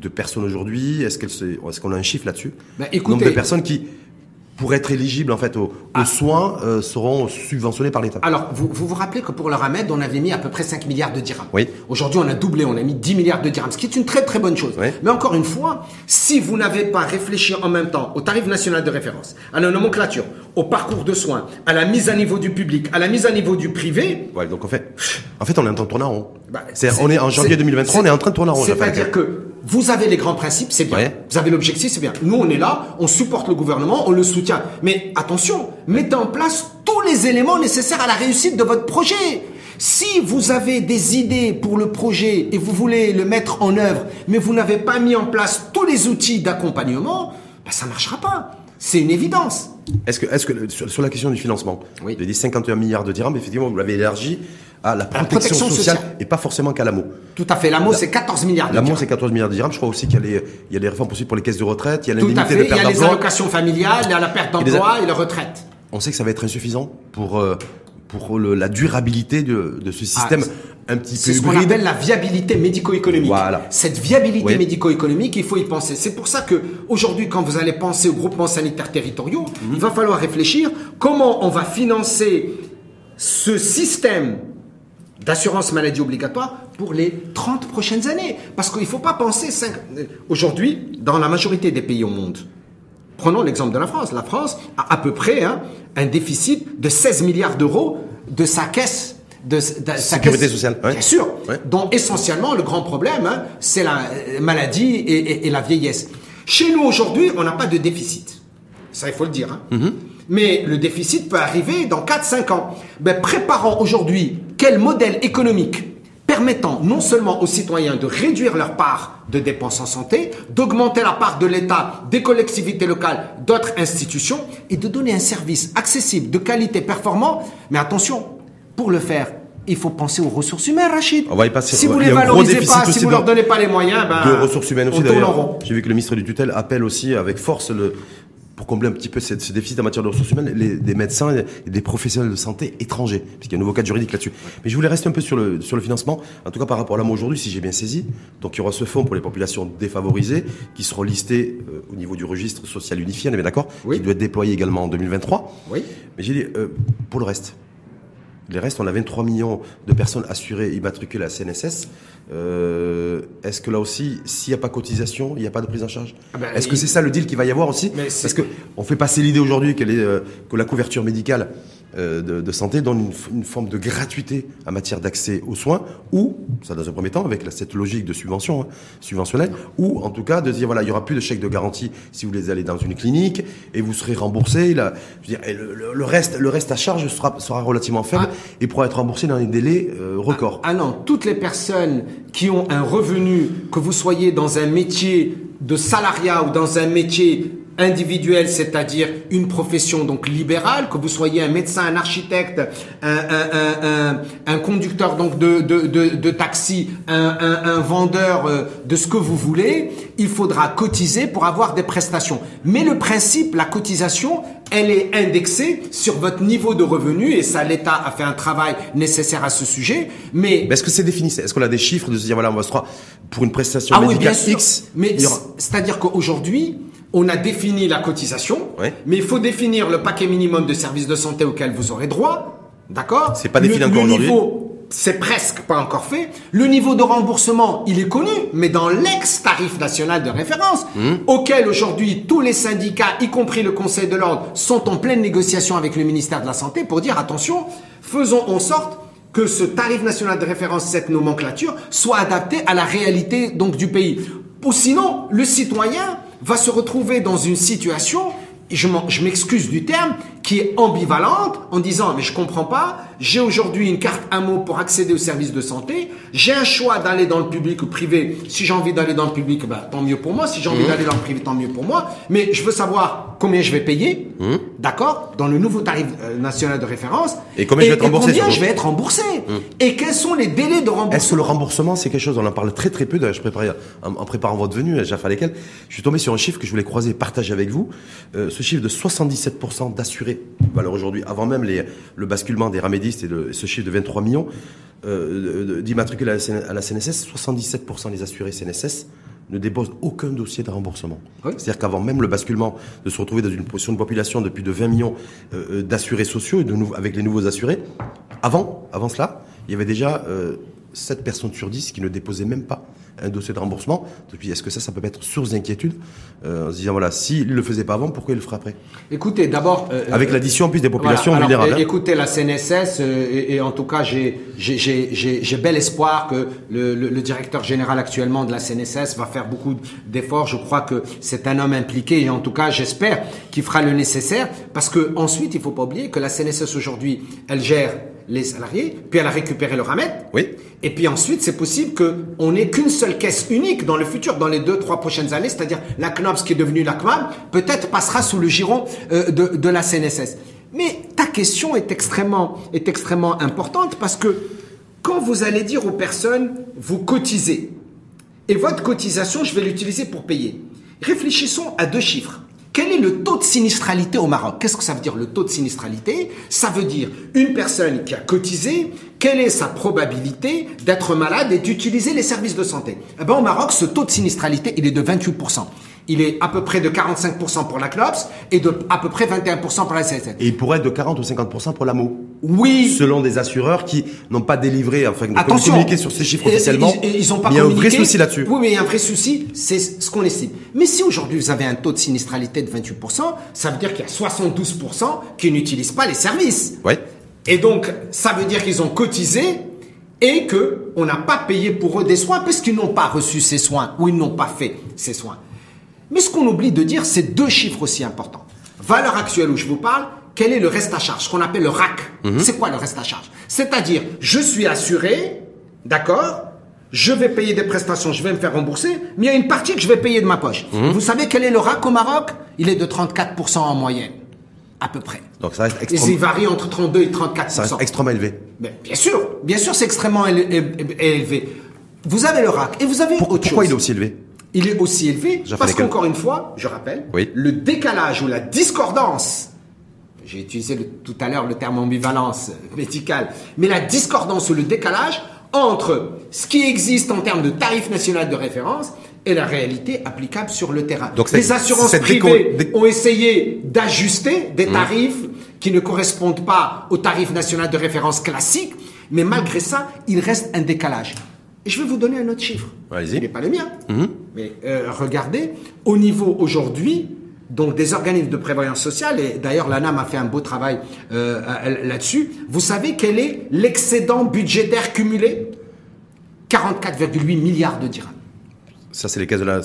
de personnes aujourd'hui? Est-ce qu'elle est-ce qu'on a un chiffre là-dessus? Ben, Nombre de personnes qui pour être éligibles en fait aux, ah. soins euh, seront subventionnés par l'État. Alors, vous, vous, vous rappelez que pour le Ramed, on avait mis à peu près 5 milliards de dirhams. Oui. Aujourd'hui, on a doublé, on a mis 10 milliards de dirhams, ce qui est une très très bonne chose. Oui. Mais encore une fois, si vous n'avez pas réfléchi en même temps au tarif national de référence, à la nomenclature, au parcours de soins, à la mise à niveau du public, à la mise à niveau du privé. Ouais, donc en fait, en fait, on est en train de tourner en rond. Bah, on est en janvier 2023, on est en train de tourner en rond. C'est-à-dire que vous avez les grands principes, c'est bien. Vous avez l'objectif, c'est bien. Nous, on est là, on supporte le gouvernement, on le soutient. Mais attention, mettez en place tous les éléments nécessaires à la réussite de votre projet. Si vous avez des idées pour le projet et vous voulez le mettre en œuvre, mais vous n'avez pas mis en place tous les outils d'accompagnement, ben ça marchera pas. C'est une évidence. Est-ce que, est-ce que sur, la question du financement, oui. de 51 milliards de dirhams, effectivement, vous l'avez élargi à la protection, sociale, et pas forcément qu'à l'AMO. Tout à fait. L'AMO, c'est 14 milliards L'AMO, c'est 14 milliards de dirhams. Je crois aussi qu'il y les, y a des réformes possibles pour les caisses de retraite, il y a l'indemnité de perte d'emploi. Il y a les allocations familiales, il y a la perte d'emploi et, la retraite. On sait que ça va être insuffisant pour, euh, pour le, la durabilité de, de ce système ah, un petit peu C'est ce qu'on appelle la viabilité médico-économique. Voilà. Cette viabilité médico-économique, il faut y penser. C'est pour ça que aujourd'hui, quand vous allez penser aux groupements sanitaires territoriaux, mhm. il va falloir réfléchir comment on va financer ce système d'assurance maladie obligatoire pour les 30 prochaines années. Parce qu'il ne faut pas penser... Aujourd'hui, dans la majorité des pays au monde, prenons l'exemple de la France. La France a à peu près hein, un déficit de 16 milliards d'euros de sa caisse de, sa sécurité sociale. Bien sûr. Donc essentiellement, le grand problème, hein, c'est la euh, maladie et, la vieillesse. Chez nous aujourd'hui, on n'a pas de déficit. Ça, il faut le dire. Hein. Mm-hmm mais le déficit peut arriver dans 4-5 ans. Ben, préparons aujourd'hui quel modèle économique permettant non seulement aux citoyens de réduire leur part de dépenses en santé, d'augmenter la part de l'État, des collectivités locales, d'autres institutions, et de donner un service accessible, de qualité, performant. Mais attention, pour le faire, il faut penser aux ressources humaines, Rachid. On va y passer. Si vous les valorisez pas, si vous leur donnez pas les moyens, ben, de ressources humaines aussi d'ailleurs. J'ai vu que le ministre du tutelle appelle aussi avec force le, pour combler un petit peu ce, déficit en matière de ressources humaines, les, des médecins et des professionnels de santé étrangers, puisqu'il y a un nouveau cadre juridique là-dessus. Mais je voulais rester un peu sur le, sur le financement, en tout cas par rapport à l'AMO aujourd'hui, si j'ai bien saisi. Donc il y aura ce fonds pour les populations défavorisées, qui seront listées euh, au niveau du registre social unifié, on est bien d'accord oui. Qui doit être déployé également en 2023. Oui. Mais j'ai dit, euh, pour le reste, les restes, on a 23 millions de personnes assurées immatriculées à la CNSS. Euh, est-ce que là aussi, s'il n'y a pas cotisation, il n'y a pas de prise en charge? Ah ben, Est-ce que c'est ça le deal qu'il va y avoir aussi? Parce que on fait passer l'idée aujourd'hui euh, que la couverture médicale euh, de, santé donne une, forme de gratuité en matière d'accès aux soins, ou, ça dans un premier temps, avec cette logique de subvention, hein, subventionnelle, ou en tout cas de dire, voilà, il y aura plus de chèque de garantie si vous les allez dans une clinique, et vous serez remboursé, là, je veux dire, le, reste, le reste à charge sera, sera relativement faible, ah. et pourra être remboursé dans des délais euh, records. Ah, ah non, toutes les personnes qui ont un revenu, que vous soyez dans un métier de salariat ou dans un métier individuel, c'est-à-dire une profession donc libérale, que vous soyez un médecin, un architecte, un, un, un, un conducteur donc de, de, de, de taxi, un, vendeur euh, de ce que vous voulez, il faudra cotiser pour avoir des prestations. Mais le principe, la cotisation, elle est indexée sur votre niveau de revenu et ça, l'État a fait un travail nécessaire à ce sujet. Mais, est-ce que c'est défini? Est-ce qu'on a des chiffres de se dire voilà, on va se pour une prestation ah médicale oui, bien X Mais c'est-à-dire qu'aujourd'hui, on a défini la cotisation, mais il faut définir le paquet minimum de services de santé auquel vous aurez droit. D'accord C'est pas défini encore aujourd'hui. C'est presque pas encore fait. Le niveau de remboursement, il est connu, mais dans l'ex-tarif national de référence, hmm. auquel aujourd'hui tous les syndicats, y compris le Conseil de l'ordre, sont en pleine négociation avec le ministère de la Santé pour dire attention, faisons en sorte que ce tarif national de référence, cette nomenclature, soit adapté à la réalité donc du pays. Ou sinon, le citoyen, va se retrouver dans une situation, je m'excuse du terme, qui est ambivalente en disant mais je comprends pas, j'ai aujourd'hui une carte AMO pour accéder aux services de santé, j'ai un choix d'aller dans le public ou privé. Si j'ai envie d'aller dans le public, bah, tant mieux pour moi. Si j'ai envie mmh. d'aller dans le privé, tant mieux pour moi. Mais je veux savoir combien je vais payer. Mmh. d'accord, dans le nouveau tarif euh, national de référence. Et combien je vais être remboursé combien je vais être remboursé mmh. Et quels sont les délais de remboursement? Est-ce que le remboursement, c'est quelque chose, on en parle très très peu, je préparais, en, préparant votre venue, Jaffa lesquels, je suis tombé sur un chiffre que je voulais croiser et partager avec vous. Euh, ce chiffre de 77% d'assurés, alors aujourd'hui, avant même les, le basculement des ramédistes et de, ce chiffre de 23 millions, euh, d'immatriculés à la CNSS, 77% des assurés CNSS ne dépose aucun dossier de remboursement. C'est-à-dire qu'avant même le basculement de se retrouver dans une position de population de plus de 20 millions euh, euh, d'assurés sociaux et de avec les nouveaux assurés, avant, avant cela, il y avait déjà euh, 7 personnes sur 10 qui ne déposaient même pas un dossier de remboursement. Depuis, est-ce que ça, ça peut être source d'inquiétude euh, En se disant, voilà, s'il ne le faisait pas avant, pourquoi il le fera après? Écoutez, d'abord... Euh, Avec l'addition en plus des populations vulnérables. Hein. Écoutez, la CNSS, euh, et, en tout cas, j'ai bel espoir que le, le, directeur général actuellement de la CNSS va faire beaucoup d'efforts. Je crois que c'est un homme impliqué, et en tout cas, j'espère qu'il fera le nécessaire, parce que ensuite, il faut pas oublier que la CNSS aujourd'hui, elle gère les salariés, puis elle a récupéré le RAMET. Oui. Et puis ensuite, c'est possible qu'on n'ait qu'une seule caisse unique dans le futur, dans les deux, trois prochaines années, c'est-à-dire la CNOPS qui est devenue la CMAM, peut-être passera sous le giron euh, de, de la CNSS. Mais ta question est extrêmement, est extrêmement importante parce que quand vous allez dire aux personnes, vous cotisez, et votre cotisation, je vais l'utiliser pour payer. Réfléchissons à deux chiffres. Quel est le taux de sinistralité au Maroc? Qu'est-ce que ça veut dire le taux de sinistralité? Ça veut dire une personne qui a cotisé, quelle est sa probabilité d'être malade et d'utiliser les services de santé. Eh ben, Au Maroc, ce taux de sinistralité, il est de 28% il est à peu près de 45% pour la CLOPS et de à peu près 21% pour la CSN. Et il pourrait être de 40 ou 50% pour l'AMO. Oui. Selon des assureurs qui n'ont pas délivré, enfin, Attention. communiqué sur ces chiffres officiellement. Ils, ont pas il y a un vrai souci là-dessus. Oui, mais il y a un vrai souci, c'est ce qu'on estime. Mais si aujourd'hui vous avez un taux de sinistralité de 28%, ça veut dire qu'il y a 72% qui n'utilisent pas les services. Oui. Et donc, ça veut dire qu'ils ont cotisé et que on n'a pas payé pour eux des soins parce qu'ils n'ont pas reçu ces soins ou ils n'ont pas fait ces soins. Mais ce qu'on oublie de dire, c'est deux chiffres aussi importants. Valeur actuelle où je vous parle, quel est le reste à charge, ce qu'on appelle le RAC. Mhm. C'est quoi le reste à charge? C'est-à-dire, je suis assuré, d'accord? Je vais payer des prestations, je vais me faire rembourser, mais il y a une partie que je vais payer de ma poche. Mhm. Vous savez quel est le RAC au Maroc? Il est de 34% en moyenne, à peu près. Donc ça reste extrêmement... Et il varie entre 32 et 34%. Ça reste extrêmement élevé. bien sûr, bien sûr c'est extrêmement élevé. Vous avez le RAC et vous avez autre chose. Pourquoi il est aussi élevé? Il est aussi élevé parce qu'encore une fois, je rappelle, le décalage ou la discordance, j'ai utilisé tout à l'heure le terme ambivalence médicale, mais la discordance ou le décalage entre ce qui existe en termes de tarif national de référence et la réalité applicable sur le terrain. Donc les assurances privées ont essayé d'ajuster des mmh. tarifs qui ne correspondent pas au tarif national de référence classique, mais malgré ça, il reste un décalage. Et je vais vous donner un autre chiffre. Il n'est pas le mien. Mhm. Mais euh, regardez, au niveau aujourd'hui, donc des organismes de prévoyance sociale, et d'ailleurs l'ANAM a fait un beau travail euh, là-dessus, vous savez quel est l'excédent budgétaire cumulé? 44,8 milliards de dirhams. Ça, c'est les caisses de la.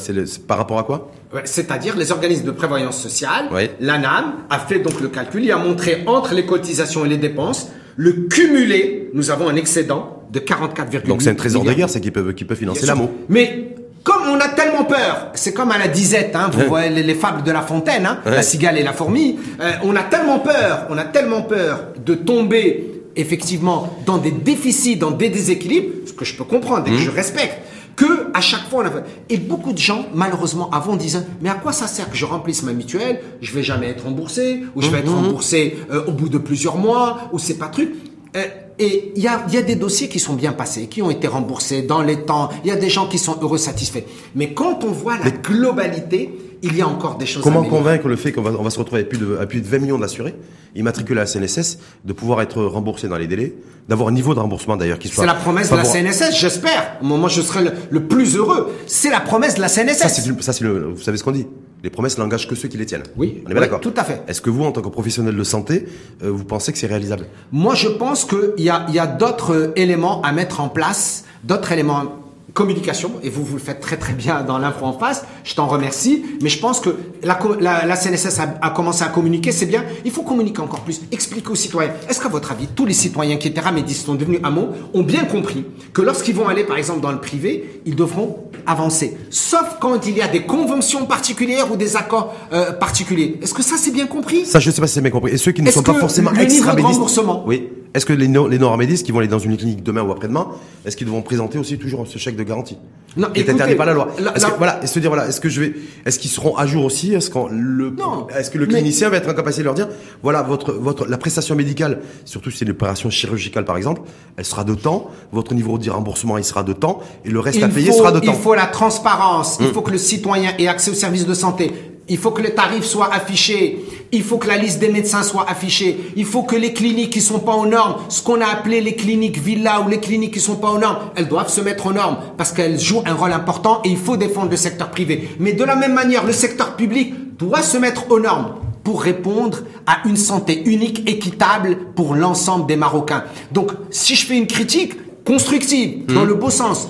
par rapport à quoi? C'est-à-dire les organismes de prévoyance sociale. L'ANAM a fait donc le calcul, il a montré entre les cotisations et les dépenses, le cumulé, nous avons un excédent de 44,8 Donc c'est un trésor de guerre, c'est qui peut, qui peut financer l'amour. Mais comme on a tellement peur, c'est comme à la disette, hein, vous voyez les, fables de La Fontaine, hein, la cigale et la fourmi, euh, on a tellement peur, on a tellement peur de tomber effectivement dans des déficits, dans des déséquilibres, ce que je peux comprendre et que mmh. je respecte, que à chaque fois on a... Et beaucoup de gens, malheureusement, avant disaient, mais à quoi ça sert que je remplisse ma mutuelle? Je vais jamais être remboursé, ou je vais être mmh. remboursé euh, au bout de plusieurs mois, ou c'est pas truc. Euh, et il y a, y a, des dossiers qui sont bien passés, qui ont été remboursés dans les temps. Il y a des gens qui sont heureux, satisfaits. Mais quand on voit la globalité, il y a encore des choses Comment convaincre le fait qu'on va, on va se retrouver avec plus de, à plus de 20 millions d'assurés, immatriculés à la CNSS, de pouvoir être remboursés dans les délais, d'avoir un niveau de remboursement d'ailleurs qui soit. C'est la promesse de la CNSS, j'espère. Au moment où je serai le, plus heureux, c'est la promesse de la CNSS. Ça, c'est, ça, c'est le, vous savez ce qu'on dit les promesses n'engagent que ceux qui les tiennent. Oui, on est d'accord. Tout à fait. Est-ce que vous, en tant que professionnel de santé, euh, vous pensez que c'est réalisable? Moi, je pense qu'il y a, y a d'autres éléments à mettre en place, d'autres éléments communication, et vous, vous le faites très très bien dans l'info en face, je t'en remercie, mais je pense que la, la, la CNSS a, commencé à communiquer, c'est bien, il faut communiquer encore plus, expliquer aux citoyens. Est-ce qu'à votre avis, tous les citoyens qui étaient ramédistes, sont devenus hameaux, ont bien compris que lorsqu'ils vont aller par exemple dans le privé, ils devront avancer, sauf quand il y a des conventions particulières ou des accords euh, particuliers. Est-ce que ça c'est bien compris? Ça je sais pas si c'est bien compris. Et ceux qui ne sont pas forcément extra remboursement Oui. Est-ce que les, les non-ramédistes qui vont aller dans une clinique demain ou après-demain, est-ce qu'ils devront présenter aussi toujours ce chèque de garantie? Non, qui est interdit par la loi. Que, voilà, se dire voilà, est-ce que je vais, est-ce qu'ils seront à jour aussi? Est-ce qu'on le, est-ce que le clinicien va être en capacité de leur dire voilà votre votre la prestation médicale, surtout si c'est une opération chirurgicale par exemple, elle sera de temps, votre niveau de remboursement il sera de temps et le reste à payer sera de temps. Il faut la transparence, il hum. faut que le citoyen ait accès aux services de santé. Il faut que les tarifs soient affichés. Il faut que la liste des médecins soit affichée. Il faut que les cliniques qui sont pas aux normes, ce qu'on a appelé les cliniques villa ou les cliniques qui sont pas aux normes, elles doivent se mettre aux normes parce qu'elles jouent un rôle important et il faut défendre le secteur privé. Mais de la même manière, le secteur public doit se mettre aux normes pour répondre à une santé unique, équitable pour l'ensemble des Marocains. Donc, si je fais une critique constructive, dans mmh. le beau sens,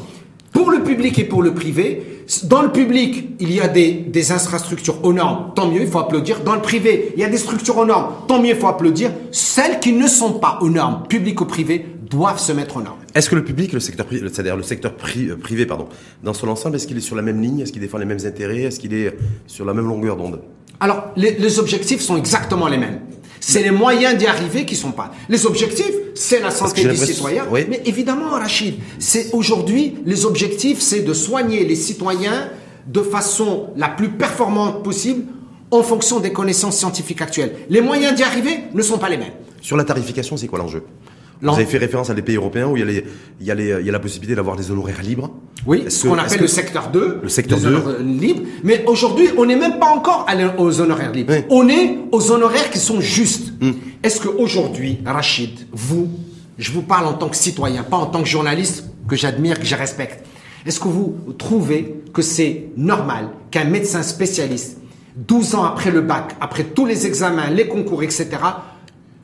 pour le public et pour le privé, dans le public, il y a des, des, infrastructures aux normes, tant mieux, il faut applaudir. Dans le privé, il y a des structures aux normes, tant mieux, il faut applaudir. Celles qui ne sont pas aux normes, public ou privé, doivent se mettre aux normes. Est-ce que le public, le secteur privé, c'est-à-dire le secteur euh, privé, pardon, dans son ensemble, est-ce qu'il est sur la même ligne? Est-ce qu'il défend les mêmes intérêts? Est-ce qu'il est sur la même longueur d'onde? Alors, les, les objectifs sont exactement les mêmes. C'est les moyens d'y arriver qui sont pas. Les objectifs, c'est la santé des citoyens. Mais évidemment, Rachid, c'est aujourd'hui, les objectifs, c'est de soigner les citoyens de façon la plus performante possible en fonction des connaissances scientifiques actuelles. Les moyens d'y arriver ne sont pas les mêmes. Sur la tarification, c'est quoi l'enjeu? Vous avez fait référence à des pays européens où il y a, les, il y a, les, il y a la possibilité d'avoir des honoraires libres. Oui, ce qu'on appelle le secteur 2. Le secteur 2. Libre. Mais aujourd'hui, on n'est même pas encore aux honoraires libres. On est aux honoraires qui sont justes. Hmm. Est-ce qu'aujourd'hui, Rachid, vous, je vous parle en tant que citoyen, pas en tant que journaliste que j'admire, que je respecte. Est-ce que vous trouvez que c'est normal qu'un médecin spécialiste, 12 ans après le bac, après tous les examens, les concours, etc.,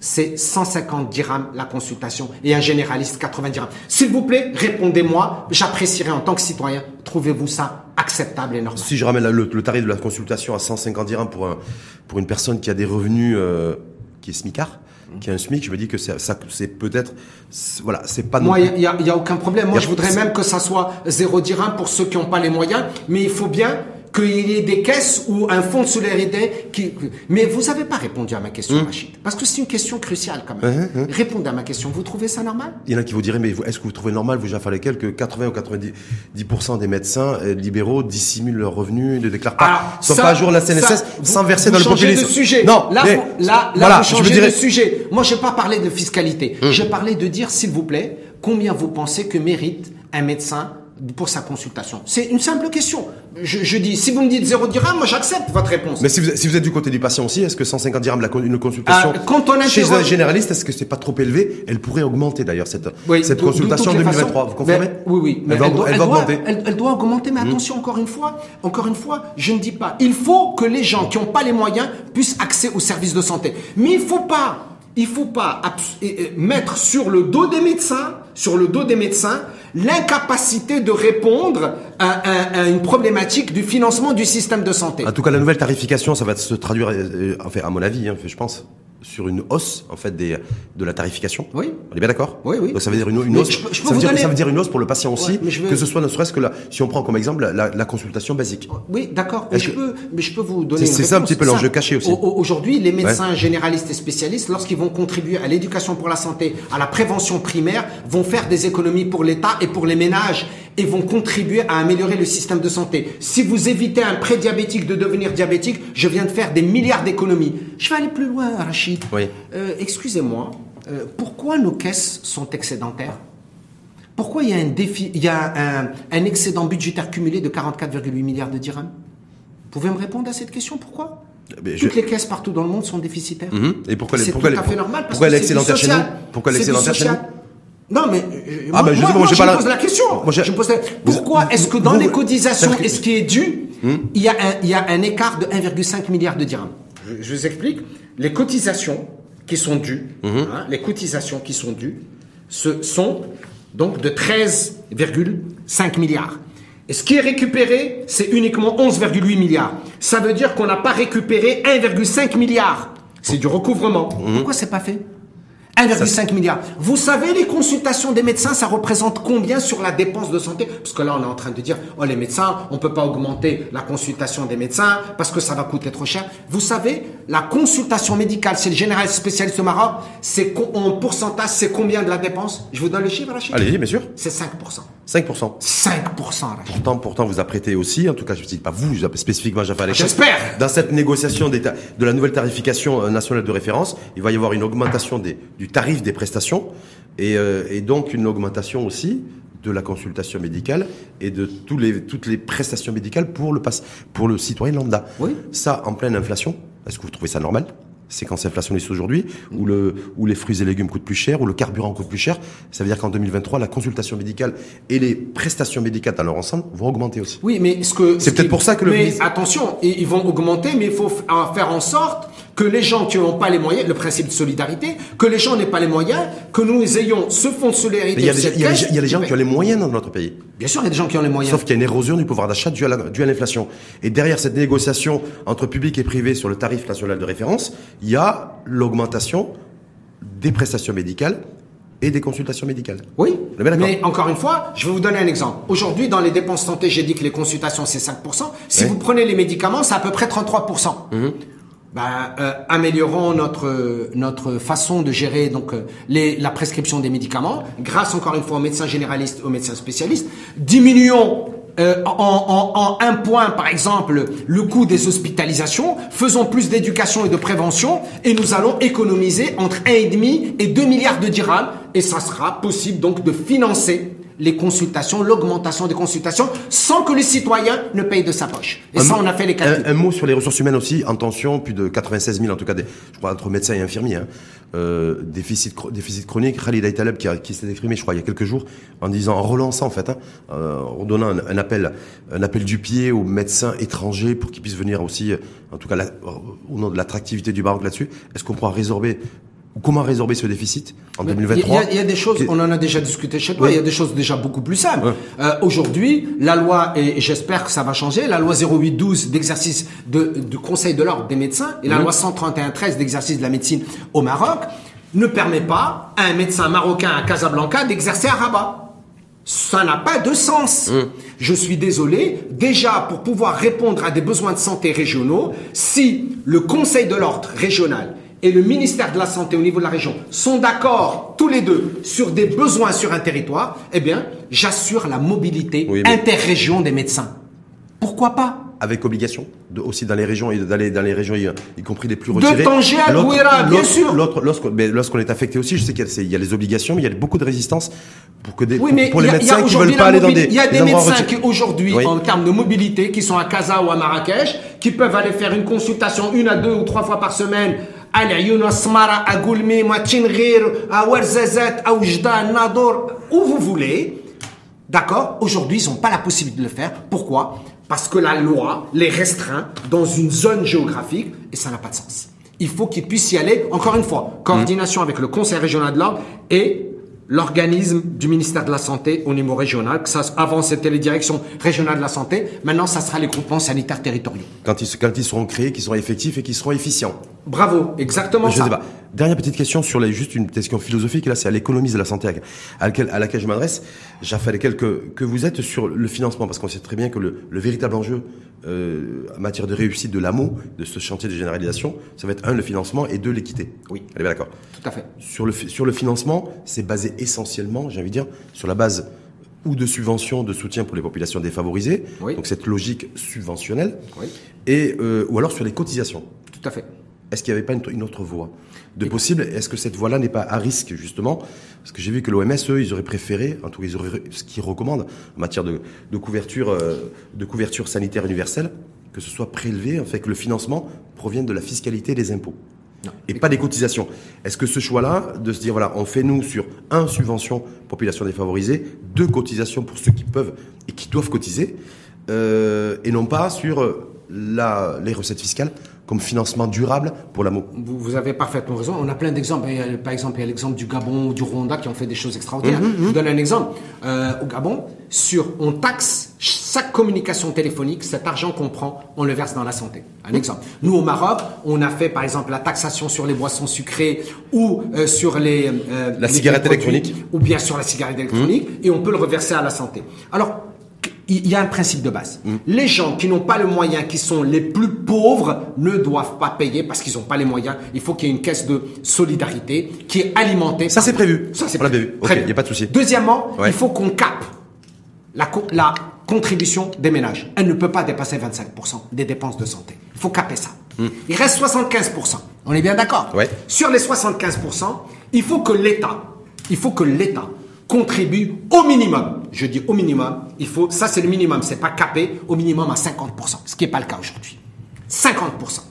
c'est 150 dirhams la consultation et un généraliste 80 dirhams. S'il vous plaît, répondez-moi, j'apprécierais en tant que citoyen, trouvez-vous ça acceptable et normal? Si je ramène le, tarif de la consultation à 150 dirhams pour, un, pour une personne qui a des revenus euh, qui est smicard, qui a un SMIC, je me dis que ça, c'est peut-être, voilà, c'est pas. Moi, il y a, y a, aucun problème. Moi, je voudrais même que ça soit 0 dirham pour ceux qui n'ont pas les moyens, mais il faut bien qu'il y ait des caisses ou un fonds de solidarité qui... Mais vous n'avez pas répondu à ma question, hum. Rachid. Parce que c'est une question cruciale quand même. Hum, hum, Répondez à ma question. Vous trouvez ça normal? Il y en a qui vous diraient, mais est-ce que vous trouvez normal, vous, Jaffa Lequel, que 80 ou 90% des médecins euh, libéraux dissimulent leurs revenus, ne déclarent pas, sont pas à jour la CNSS, sans verser dans le populisme de sujet. Non, là, là, là, vous changez de sujet. Moi, je n'ai pas parlé de fiscalité. J'ai parlé de dire, s'il vous plaît, combien vous pensez que mérite un médecin pour sa consultation C'est une simple question. Je, dis, si vous me dites 0 dirham, moi j'accepte votre réponse. Mais si vous, si vous, êtes du côté du patient aussi, est-ce que 150 dirhams la, une consultation ah, chez un généraliste, est-ce que c'est pas trop élevé? Elle pourrait augmenter d'ailleurs cette, cette consultation en 2023. vous confirmez? Oui, oui. Mais elle, doit, augmenter. Elle, doit augmenter. Mais hmm. attention, encore une fois, encore une fois, je ne dis pas. Il faut que les gens qui n'ont pas les moyens puissent accéder aux services de santé. Mais il faut pas, il faut pas mettre sur le dos des médecins, sur le dos des médecins, l'incapacité de répondre à, une problématique du financement du système de santé. En tout cas, la nouvelle tarification, ça va se traduire, euh, enfin, à mon avis, hein, je pense, sur une hausse en fait des, de la tarification. Oui. On est bien d'accord? Oui, oui. Donc ça veut dire une, hausse. ça, veut dire, ça, veut dire, une hausse pour le patient aussi, que ce soit ne serait-ce que la, si on prend comme exemple la, consultation basique. Oui, d'accord. Mais, je peux, mais je peux vous donner. C'est ça un petit peu l'enjeu caché aussi. Aujourd'hui, les médecins généralistes et spécialistes, lorsqu'ils vont contribuer à l'éducation pour la santé, à la prévention primaire, vont faire des économies pour l'État et pour les ménages et vont contribuer à améliorer le système de santé. Si vous évitez un prédiabétique de devenir diabétique, je viens de faire des milliards d'économies. Je vais aller plus loin, Rachid. Oui. Euh, excusez-moi, euh, pourquoi nos caisses sont excédentaires? Pourquoi il y a un défi, il y a un, excédent budgétaire cumulé de 44,8 milliards de dirhams? Vous pouvez me répondre à cette question Pourquoi? Eh Toutes les caisses partout dans le monde sont déficitaires. Mhm. Et pourquoi les, pourquoi tout à fait normal pourquoi l'excédentaire chez nous? Pourquoi l'excédentaire chez nous? Non, mais euh, ah, moi, ben, moi, je, pose la question. je pose Pourquoi est-ce que dans les cotisations et ce qui est dû, hmm? il, y a un, il y a un écart de 1,5 milliard de dirhams je, je, vous explique. Les cotisations qui sont dues, mhm. hein, les cotisations qui sont dues, ce sont donc de 13,5 milliards. Et ce qui est récupéré, c'est uniquement 11,8 milliards. Ça veut dire qu'on n'a pas récupéré 1,5 milliard. C'est du recouvrement. Mmh. Pourquoi c'est pas fait? 1,5 milliard. Vous savez, les consultations des médecins, ça représente combien sur la dépense de santé? Parce que là, on est en train de dire, oh, les médecins, on peut pas augmenter la consultation des médecins parce que ça va coûter trop cher. Vous savez, la consultation médicale, c'est le général spécialiste au Maroc, c'est en pourcentage, c'est combien de la dépense? Je vous donne le chiffre, Rachid Allez, bien sûr. C'est 5%. 5%. 5%, Pourtant, pourtant, vous apprêtez aussi, en tout cas, je ne dis pas vous, spécifiquement, j'ai J'espère. Dans cette négociation de la nouvelle tarification euh, nationale de référence, il va y avoir une augmentation des, du tarif des prestations et, euh, et donc une augmentation aussi de la consultation médicale et de tous les, toutes les prestations médicales pour le, pour le citoyen lambda. Oui. Ça, en pleine inflation, est-ce que vous trouvez ça normal? Séquence inflationniste aujourd'hui, où, le, où les fruits et légumes coûtent plus cher, où le carburant coûte plus cher, ça veut dire qu'en 2023, la consultation médicale et les prestations médicales dans leur ensemble vont augmenter aussi. Oui, mais ce que... C'est peut-être pour ça que le... Mais attention, ils vont augmenter, mais il faut faire en sorte que les gens qui n'ont pas les moyens, le principe de solidarité, que les gens n'aient pas les moyens, que nous ayons ce fonds de solidarité. Il y, a des gens qui ont les moyens dans notre pays. Bien sûr, il y a des gens qui ont les moyens. Sauf qu'il y a une érosion du pouvoir d'achat due à l'inflation. Et derrière cette négociation entre public et privé sur le tarif national de référence, il y a l'augmentation des prestations médicales et des consultations médicales. Oui, mais encore une fois, je vais vous donner un exemple. Aujourd'hui, dans les dépenses santé, j'ai dit que les consultations, c'est 5%. Si vous prenez les médicaments, c'est à peu près 33%. Mhm. Ben, euh, améliorons notre notre façon de gérer donc euh, les, la prescription des médicaments grâce encore une fois aux médecins généralistes aux médecins spécialistes diminuons euh, en, un point, par exemple, le coût des hospitalisations, faisons plus d'éducation et de prévention, et nous allons économiser entre 1,5 et 2 milliards de dirhams, et ça sera possible donc de financer les consultations, l'augmentation des consultations, sans que les citoyens ne payent de sa poche. Et ça, on a fait les calculs. Un, mot sur les ressources humaines aussi, en tension, plus de 96 000 en tout cas, des, je crois, entre médecins et infirmiers. Hein. Euh, déficit, déficit chronique. Khalid Aitaleb qui, qui s'est exprimé, je crois, il y a quelques jours, en disant, en relançant en fait, hein, euh, en donnant un, appel, un appel du pied aux médecins étrangers pour qu'ils puissent venir aussi, en tout cas, au nom de l'attractivité du Maroc là-dessus. Est-ce qu'on pourra résorber Comment résorber ce déficit en 2023 Il y, a des choses, on en a déjà discuté chez toi, il y a des choses déjà beaucoup plus simples. Euh, Aujourd'hui, la loi, et j'espère que ça va changer, la loi 0812 d'exercice de, du Conseil de l'ordre des médecins et la loi 131-13 d'exercice de la médecine au Maroc ne permet pas à un médecin marocain à Casablanca d'exercer à Rabat. Ça n'a pas de sens. Je suis désolé. Déjà, pour pouvoir répondre à des besoins de santé régionaux, si le Conseil de l'ordre régional et le ministère de la Santé au niveau de la région sont d'accord tous les deux sur des besoins sur un territoire, eh bien, j'assure la mobilité interrégion des médecins. Pourquoi pas? Avec obligation de, aussi dans les régions et d'aller dans les régions y, compris les plus retirées. De Tanger à Douira, bien sûr. Lorsqu'on est affecté aussi, je sais qu'il y, a les obligations, mais il y a beaucoup de résistance pour que des pour, les médecins qui veulent pas aller dans des Il y a des, médecins qui aujourd'hui en termes de mobilité qui sont à Casa ou à Marrakech qui peuvent aller faire une consultation une à deux ou trois fois par semaine où vous voulez. D'accord? Aujourd'hui, ils n'ont pas la possibilité de le faire. Pourquoi? Parce que la loi les restreint dans une zone géographique et ça n'a pas de sens. Il faut qu'ils puissent y aller, encore une fois, coordination avec le Conseil régional de l'ordre et l'organisme du ministère de la Santé au niveau régional. Que ça, avant, c'était les directions régionales de la santé. Maintenant, ça sera les groupements sanitaires territoriaux. Quand ils, quand ils seront créés, qu'ils seront effectifs et qu'ils seront efficients. Bravo, exactement je ça. Sais pas. Dernière petite question sur les, juste une question philosophique. Là, c'est à l'économie de la santé à laquelle, à laquelle je m'adresse. J'affale quelques que vous êtes sur le financement, parce qu'on sait très bien que le, le véritable enjeu euh, en matière de réussite de l'AMO, de ce chantier de généralisation, ça va être un le financement et deux l'équité. Oui. Allez, d'accord. Tout à fait. Sur le sur le financement, c'est basé essentiellement, j'ai envie de dire, sur la base ou de subventions de soutien pour les populations défavorisées, oui. donc cette logique subventionnelle, oui. et euh, ou alors sur les cotisations. Tout à fait. Est-ce qu'il n'y avait pas une, autre voie de possible? Est-ce que cette voie-là n'est pas à risque, justement? Parce que j'ai vu que l'OMS, eux, ils auraient préféré, en tout cas, ils auraient, ce qu'ils recommandent en matière de, de couverture, euh, de couverture sanitaire universelle, que ce soit prélevé, en fait, que le financement provienne de la fiscalité des impôts. Et pas des cotisations. Est-ce que ce choix-là, de se dire, voilà, on fait nous sur un subvention population défavorisée, deux cotisations pour ceux qui peuvent et qui doivent cotiser, euh, et non pas sur la, les recettes fiscales comme financement durable pour l'AMO vous, avez parfaitement raison. On a plein d'exemples. Par exemple, il y a l'exemple du Gabon ou du Rwanda qui ont fait des choses extraordinaires. Mhm, Je vous mhm. donne un exemple. Euh, au Gabon, sur, on taxe chaque communication téléphonique, cet argent qu'on prend, on le verse dans la santé. Un exemple. Nous, au Maroc, on a fait, par exemple, la taxation sur les boissons sucrées ou euh, sur les... Euh, la cigarette électronique. Ou bien sur la cigarette électronique, et on peut le reverser à la santé. Alors, il y a un principe de base. Les gens qui n'ont pas le moyen, qui sont les plus pauvres, ne doivent pas payer parce qu'ils n'ont pas les moyens. Il faut qu'il y ait une caisse de solidarité qui est alimentée. Ça, c'est prévu. Ça, c'est prévu. Il n'y a pas de souci. Deuxièmement, il faut qu'on capte la, la contribution des ménages. Elle ne peut pas dépasser 25% des dépenses de santé. Il faut caper ça. Mm. Il reste 75%. On est bien d'accord? Ouais. Sur les 75%, il faut que l'État, il faut que l'État contribue au minimum. Je dis au minimum, il faut, ça c'est le minimum, c'est pas capé, au minimum à 50%, ce qui n'est pas le cas aujourd'hui. 50%.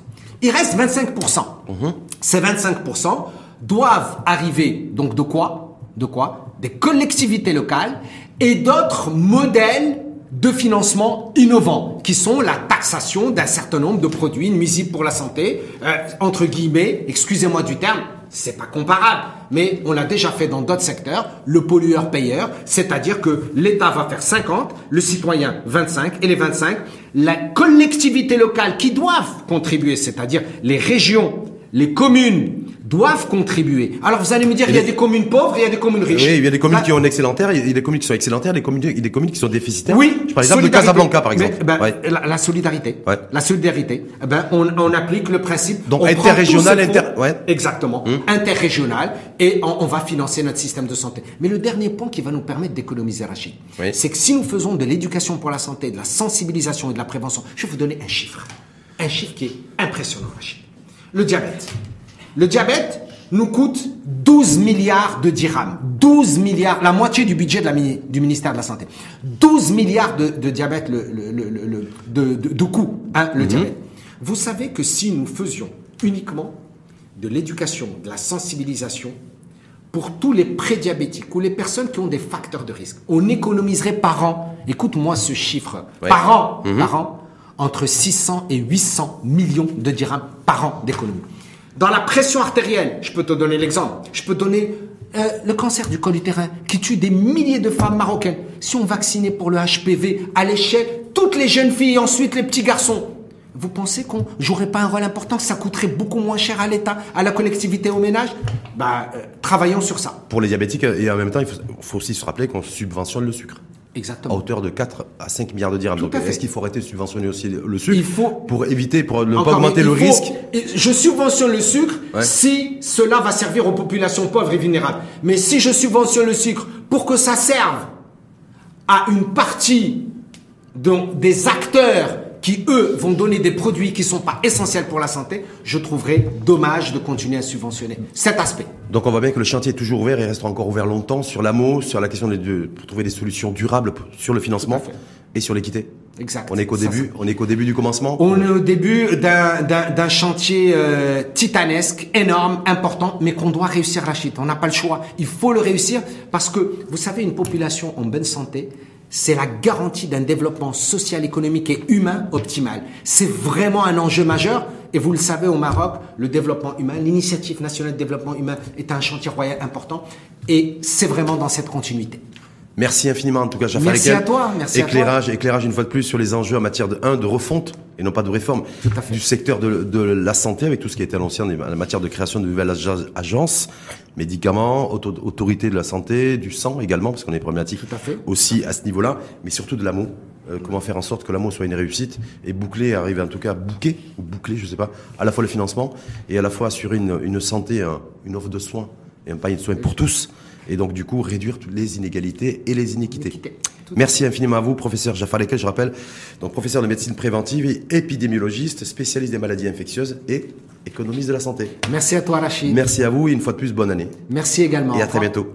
Il reste 25%. Mhm. Ces 25% doivent arriver, donc de quoi? De quoi? Des collectivités locales et d'autres modèles de financement innovants, qui sont la taxation d'un certain nombre de produits nuisibles pour la santé, euh, entre guillemets, excusez-moi du terme, c'est pas comparable, mais on l'a déjà fait dans d'autres secteurs, le pollueur-payeur, c'est-à-dire que l'État va faire 50, le citoyen 25, et les 25, la collectivité locale qui doivent contribuer, c'est-à-dire les régions, les communes, doivent contribuer. Alors vous allez me dire, il y a des communes pauvres, il y a des communes riches. Oui, il y a des communes qui ont excellentaire, il y a des communes qui sont excellentaires, des communes, il y a des communes qui sont déficitaires. Oui. Par exemple, de Casablanca, par exemple. ben, la, solidarité. Ouais. La solidarité. Eh ben, on, on, applique le principe. Donc interrégional, inter, ouais. Exactement. Hum. Interrégional, et on, on, va financer notre système de santé. Mais le dernier point qui va nous permettre d'économiser, Rachid, oui. c'est que si nous faisons de l'éducation pour la santé, de la sensibilisation et de la prévention, je vais vous donner un chiffre. Un chiffre qui est impressionnant, Rachid. Le diabète. Le diabète, nous coûte 12 milliards de dirhams. 12 milliards, la moitié du budget de la, du ministère de la Santé. 12 milliards de, de diabète, le, le, le, de, de, de coût, hein, le mhm. diabète. Vous savez que si nous faisions uniquement de l'éducation, de la sensibilisation pour tous les prédiabétiques ou les personnes qui ont des facteurs de risque, on économiserait par an, écoute-moi ce chiffre, par an, mhm. par an, entre 600 et 800 millions de dirhams par an d'économie. Dans la pression artérielle, je peux te donner l'exemple. Je peux donner euh, le cancer du col utérin qui tue des milliers de femmes marocaines. Si on vaccinait pour le HPV à l'échelle, toutes les jeunes filles et ensuite les petits garçons, vous pensez qu'on jouerait pas un rôle important, que ça coûterait beaucoup moins cher à l'État, à la collectivité, au ménage Bah, euh, travaillons sur ça. Pour les diabétiques, et en même temps, il faut aussi se rappeler qu'on subventionne le sucre. Exactement. À hauteur de 4 à 5 milliards de dirhams. Donc, est-ce qu'il faut arrêter de subventionner aussi le sucre il faut, pour éviter, pour ne pas augmenter le risque Je subventionne le sucre si cela va servir aux populations pauvres et vulnérables. Mais si je subventionne le sucre pour que ça serve à une partie donc, des acteurs qui, eux, vont donner des produits qui ne sont pas essentiels pour la santé, je trouverais dommage de continuer à subventionner cet aspect. Donc on voit bien que le chantier est toujours ouvert et restera encore ouvert longtemps sur l'AMO, sur la question de, pour trouver des solutions durables sur le financement et sur l'équité. Exact. On est qu'au début, on est qu'au début du commencement. On est au début d'un chantier euh, titanesque, énorme, important, mais qu'on doit réussir, Rachid. On n'a pas le choix. Il faut le réussir parce que vous savez, une population en bonne santé, c'est la garantie d'un développement social, économique et humain optimal. C'est vraiment un enjeu majeur. Et vous le savez, au Maroc, le développement humain, l'initiative nationale de développement humain est un chantier royal important. Et c'est vraiment dans cette continuité. Merci infiniment en tout cas, Jafar Merci à toi. Merci éclairage, éclairage une fois de plus sur les enjeux en matière de un de refonte et non pas de réforme du secteur de, de, la santé avec tout ce qui a été annoncé en matière de création de nouvelles agences, médicaments, autorité de la santé, du sang également parce qu'on est problématique aussi à ce niveau-là, mais surtout de l'amour. Euh, comment faire en sorte que l'amour soit une réussite et boucler, arriver en tout cas à bouquer ou boucler, je sais pas, à la fois le financement et à la fois assurer une, une santé, une offre de soins et un panier de soins pour tous et donc du coup réduire toutes les inégalités et les iniquités. Merci infiniment à vous, professeur Jafar Lekel, je rappelle, donc professeur de médecine préventive et épidémiologiste, spécialiste des maladies infectieuses et économiste de la santé. Merci à toi Rachid. Merci à vous et une fois de plus, bonne année. Merci également. Et à très bientôt.